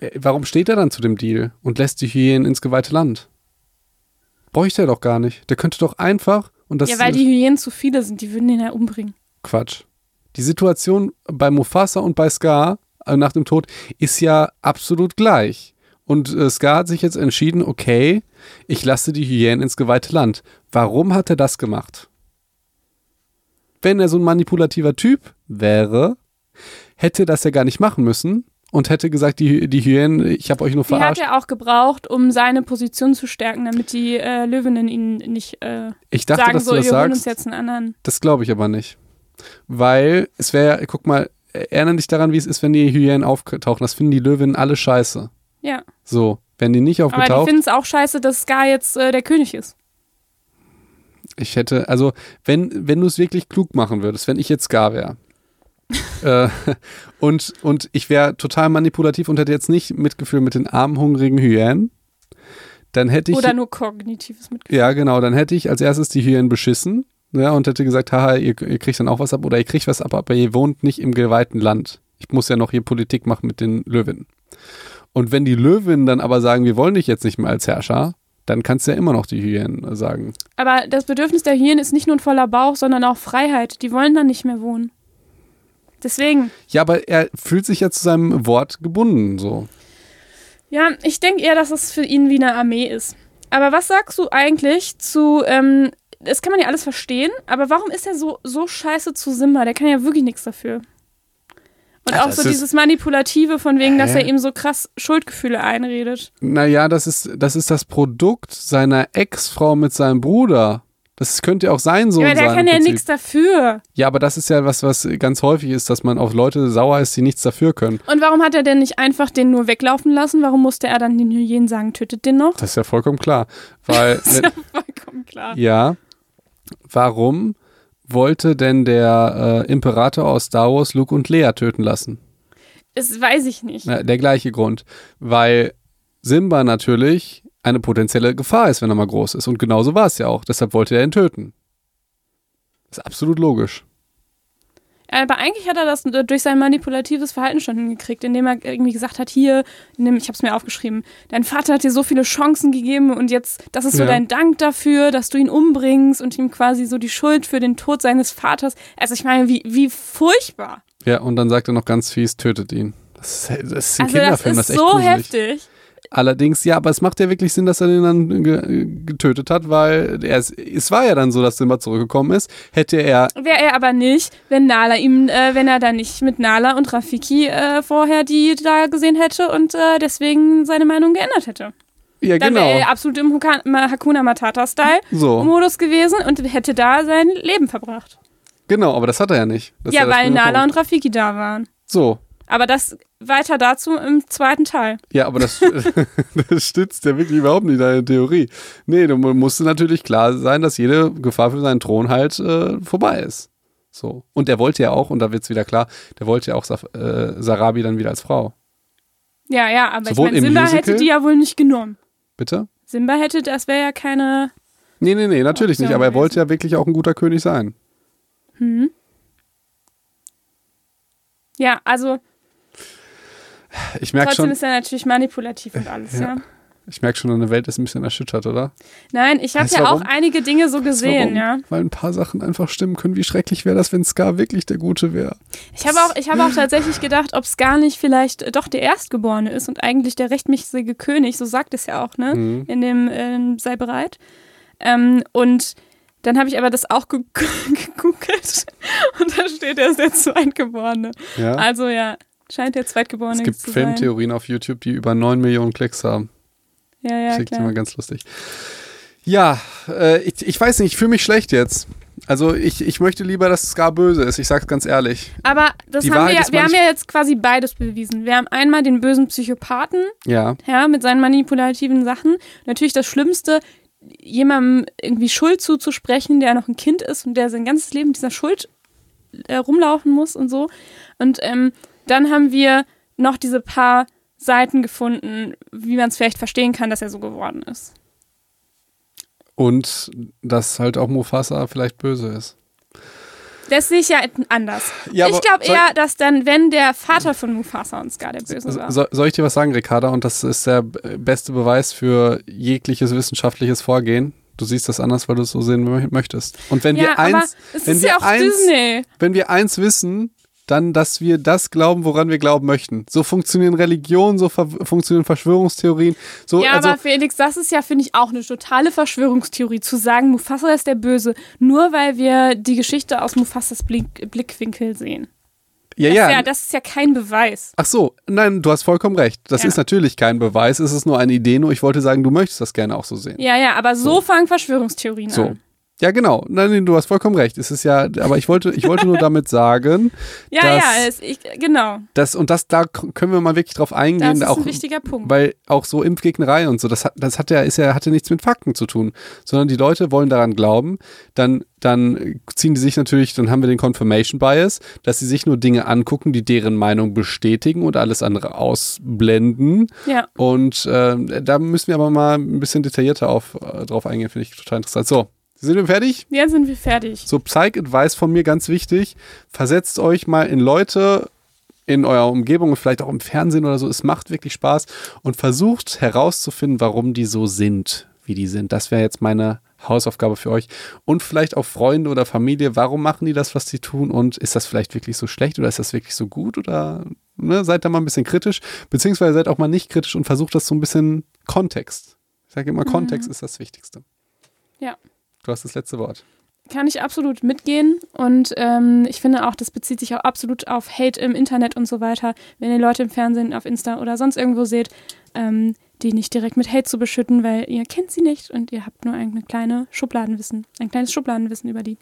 äh, warum steht er dann zu dem Deal und lässt die Hyänen ins geweihte Land? Bräuchte er doch gar nicht. Der könnte doch einfach und das ja, weil die Hyänen zu viele sind, die würden ihn ja umbringen. Quatsch. Die Situation bei Mufasa und bei Scar äh, nach dem Tod ist ja absolut gleich. Und äh, Scar hat sich jetzt entschieden, okay, ich lasse die Hyänen ins geweihte Land. Warum hat er das gemacht? Wenn er so ein manipulativer Typ wäre, hätte das ja gar nicht machen müssen und hätte gesagt, die, die Hyänen, ich habe euch nur Die hat verarscht. er auch gebraucht, um seine Position zu stärken, damit die äh, Löwinnen ihn nicht äh, Ich dachte, sagen dass so, du das wir holen uns sagst. jetzt einen anderen. Das glaube ich aber nicht. Weil es wäre, guck mal, erinnere dich daran, wie es ist, wenn die Hyänen auftauchen. Das finden die Löwinnen alle scheiße. Ja. So, wenn die nicht Aber die aufgetaucht, finden es auch scheiße, dass Scar jetzt äh, der König ist. ich hätte, also wenn, wenn du es wirklich klug machen würdest, wenn ich jetzt Scar wäre äh, und, und ich wäre total manipulativ und hätte jetzt nicht Mitgefühl mit den armen, hungrigen Hyänen, dann hätte ich, Oder nur kognitives Mitgefühl. ja genau, dann hätte ich als erstes die Hyänen beschissen ja, und hätte gesagt, haha, ihr, ihr kriegt dann auch was ab oder ihr kriegt was ab, aber ihr wohnt nicht im geweihten Land. Ich muss ja noch hier Politik machen mit den Löwinnen. Und wenn die Löwinnen dann aber sagen, wir wollen dich jetzt nicht mehr als Herrscher, dann kannst du ja immer noch die Hyänen sagen. Aber das Bedürfnis der Hyänen ist nicht nur ein voller Bauch, sondern auch Freiheit. Die wollen dann nicht mehr wohnen. Deswegen. Ja, aber er fühlt sich ja zu seinem Wort gebunden, so. Ja, ich denke eher, dass es für ihn wie eine Armee ist. Aber was sagst du eigentlich zu, ähm, das kann man ja alles verstehen, aber warum ist er so, so scheiße zu Simba? Der kann ja wirklich nichts dafür. Und Ja, auch so dieses Manipulative von wegen, dass Hä? er ihm so krass Schuldgefühle einredet. Naja, das ist, das ist das Produkt seiner Ex-Frau mit seinem Bruder. Das könnte ja auch sein Sohn Ja, der sein. kann ja nichts dafür. Ja, aber das ist ja was, was ganz häufig ist, dass man auf Leute sauer ist, die nichts dafür können. Und warum hat er denn nicht einfach den nur weglaufen lassen? Warum musste er dann den Hyänen sagen, tötet den noch? Das ist ja vollkommen klar. Weil, Das ist ja vollkommen klar. ja, warum wollte denn der äh, Imperator aus Star Wars Luke und Leia töten lassen? Das weiß ich nicht. Na, der gleiche Grund. Weil Simba natürlich eine potenzielle Gefahr ist, wenn er mal groß ist. Und genauso war es ja auch. Deshalb wollte er ihn töten. Das ist absolut logisch. Aber eigentlich hat er das durch sein manipulatives Verhalten schon hingekriegt, indem er irgendwie gesagt hat, hier, indem, ich habe es mir aufgeschrieben, dein Vater hat dir so viele Chancen gegeben und jetzt, das ist so Ja. dein Dank dafür, dass du ihn umbringst und ihm quasi so die Schuld für den Tod seines Vaters. Also ich meine, wie, wie furchtbar. Ja, und dann sagt er noch ganz fies, tötet ihn. Das ist, das ist ein Also das Kinderfilm, ist das ist echt so gruselig. heftig. Allerdings, ja, aber es macht ja wirklich Sinn, dass er den dann ge getötet hat, weil er, es, war ja dann so, dass Simba zurückgekommen ist. Hätte er, Wäre er aber nicht, wenn Nala ihm, äh, wenn er dann nicht mit Nala und Rafiki äh, vorher die da gesehen hätte und äh, deswegen seine Meinung geändert hätte. ja Dann genau, wäre er absolut im Huka- Hakuna Matata-Style. so, Modus gewesen und hätte da sein Leben verbracht. genau, aber das hat er ja nicht. Das ja, der weil Nala und Rafiki da waren. So, Aber das weiter dazu im zweiten Teil. ja, aber das, das stützt ja wirklich überhaupt nicht deine Theorie. Nee, du mu- musste natürlich klar sein, dass jede Gefahr für seinen Thron halt äh, vorbei ist. So. Und er wollte ja auch, und da wird es wieder klar, der wollte ja auch Saf äh, Sarabi dann wieder als Frau. Ja, ja, aber Sowohl ich meine, im Simba Musical- hätte die ja wohl nicht genommen. Bitte? Simba hätte, das wäre ja keine. Nee, nee, nee, natürlich nicht. Aber er wollte ja wirklich auch ein guter König sein. Hm. Ja, also Ich merke trotzdem schon, ist er natürlich manipulativ und alles, ja. Ja. ich merk schon, deine Welt ist ein bisschen erschüttert, oder? Nein, ich habe ja auch warum? einige Dinge so gesehen, ja. Weil ein paar Sachen einfach stimmen können. Wie schrecklich wäre das, wenn Scar wirklich der Gute wäre? Ich habe auch, ich habe auch tatsächlich gedacht, ob es gar nicht vielleicht äh, doch der Erstgeborene ist und eigentlich der rechtmäßige König, so sagt es ja auch, ne? Mhm. In dem ähm, Sei bereit. Ähm, und dann habe ich aber das auch ge gegoogelt und da steht, er ist der Zweitgeborene. Ja. Also ja, scheint der Zweitgeborene es gibt zu sein. Filmtheorien auf YouTube, die über 9 Millionen Klicks haben. Ja, ja, Klingt immer klar. ganz lustig. Ja, äh, ich, ich weiß nicht, ich fühle mich schlecht jetzt. Also ich, ich möchte lieber, dass Scar böse ist. Ich sag's ganz ehrlich. Aber das Die haben Wahrheit wir ja, wir haben ja jetzt quasi beides bewiesen. Wir haben einmal den bösen Psychopathen, Ja, ja, mit seinen manipulativen Sachen. Natürlich das Schlimmste, jemandem irgendwie Schuld zuzusprechen, der noch ein Kind ist und der sein ganzes Leben mit dieser Schuld äh, rumlaufen muss und so. Und ähm, dann haben wir noch diese paar Seiten gefunden, wie man es vielleicht verstehen kann, dass er so geworden ist. und dass halt auch Mufasa vielleicht böse ist. Das sehe ich ja anders. Ja, ich glaube eher, dass dann, wenn der Vater von Mufasa und Scar der Böse war. So, soll ich dir was sagen, Ricarda? Und das ist der beste Beweis für jegliches wissenschaftliches Vorgehen. Du siehst das anders, weil du es so sehen mö- möchtest. Und wenn ja, wir aber eins, es wenn ist wir ja auch eins, Disney. wenn wir eins wissen, dann, dass wir das glauben, woran wir glauben möchten. So funktionieren Religionen, so funktionieren Verschwörungstheorien. So, Ja, also, aber Felix, das ist ja, finde ich, auch eine totale Verschwörungstheorie, zu sagen, Mufasa ist der Böse, nur weil wir die Geschichte aus Mufasas Blick Blickwinkel sehen. ja, Das, ja. Ist ja, das ist ja kein Beweis. Ach so, nein, du hast vollkommen recht. Das Ja. ist natürlich kein Beweis, es ist nur eine Idee, nur ich wollte sagen, du möchtest das gerne auch so sehen. Ja, ja, aber so, fangen Verschwörungstheorien So. an. Ja, genau. Nein, nein, du hast vollkommen recht. Es ist ja, aber ich wollte, ich wollte nur damit sagen, Ja, dass, ja, es, ich, genau. dass, und das, da können wir mal wirklich drauf Das eingehen, ist auch, ein wichtiger Punkt. weil auch so Impfgegnerei und so, das hat, das hat ja, ist ja, hatte nichts mit Fakten zu tun, sondern die Leute wollen daran glauben, dann, dann ziehen die sich natürlich, dann haben wir den Confirmation Bias, dass sie sich nur Dinge angucken, die deren Meinung bestätigen und alles andere ausblenden. Ja. Und äh, da müssen wir aber mal ein bisschen detaillierter auf, äh, drauf eingehen, finde ich total interessant. So, sind wir fertig? Jetzt sind wir fertig. So, Psych-Advice von mir ganz wichtig. Versetzt euch mal in Leute in eurer Umgebung und vielleicht auch im Fernsehen oder so. Es macht wirklich Spaß und versucht herauszufinden, warum die so sind, wie die sind. Das wäre jetzt meine Hausaufgabe für euch. Und vielleicht auch Freunde oder Familie. Warum machen die das, was die tun? Und ist das vielleicht wirklich so schlecht oder ist das wirklich so gut? Oder ne, seid da mal ein bisschen kritisch, beziehungsweise seid auch mal nicht kritisch und versucht das so ein bisschen Kontext. Ich sage immer, Kontext ist das Wichtigste. Ja. Du hast das letzte Wort. Kann ich absolut mitgehen. Und ähm, ich finde auch, das bezieht sich auch absolut auf Hate im Internet und so weiter. Wenn ihr Leute im Fernsehen, auf Insta oder sonst irgendwo seht, ähm, die nicht direkt mit Hate zu beschütten, weil ihr kennt sie nicht und ihr habt nur eine kleine Schubladenwissen, ein kleines Schubladenwissen über die.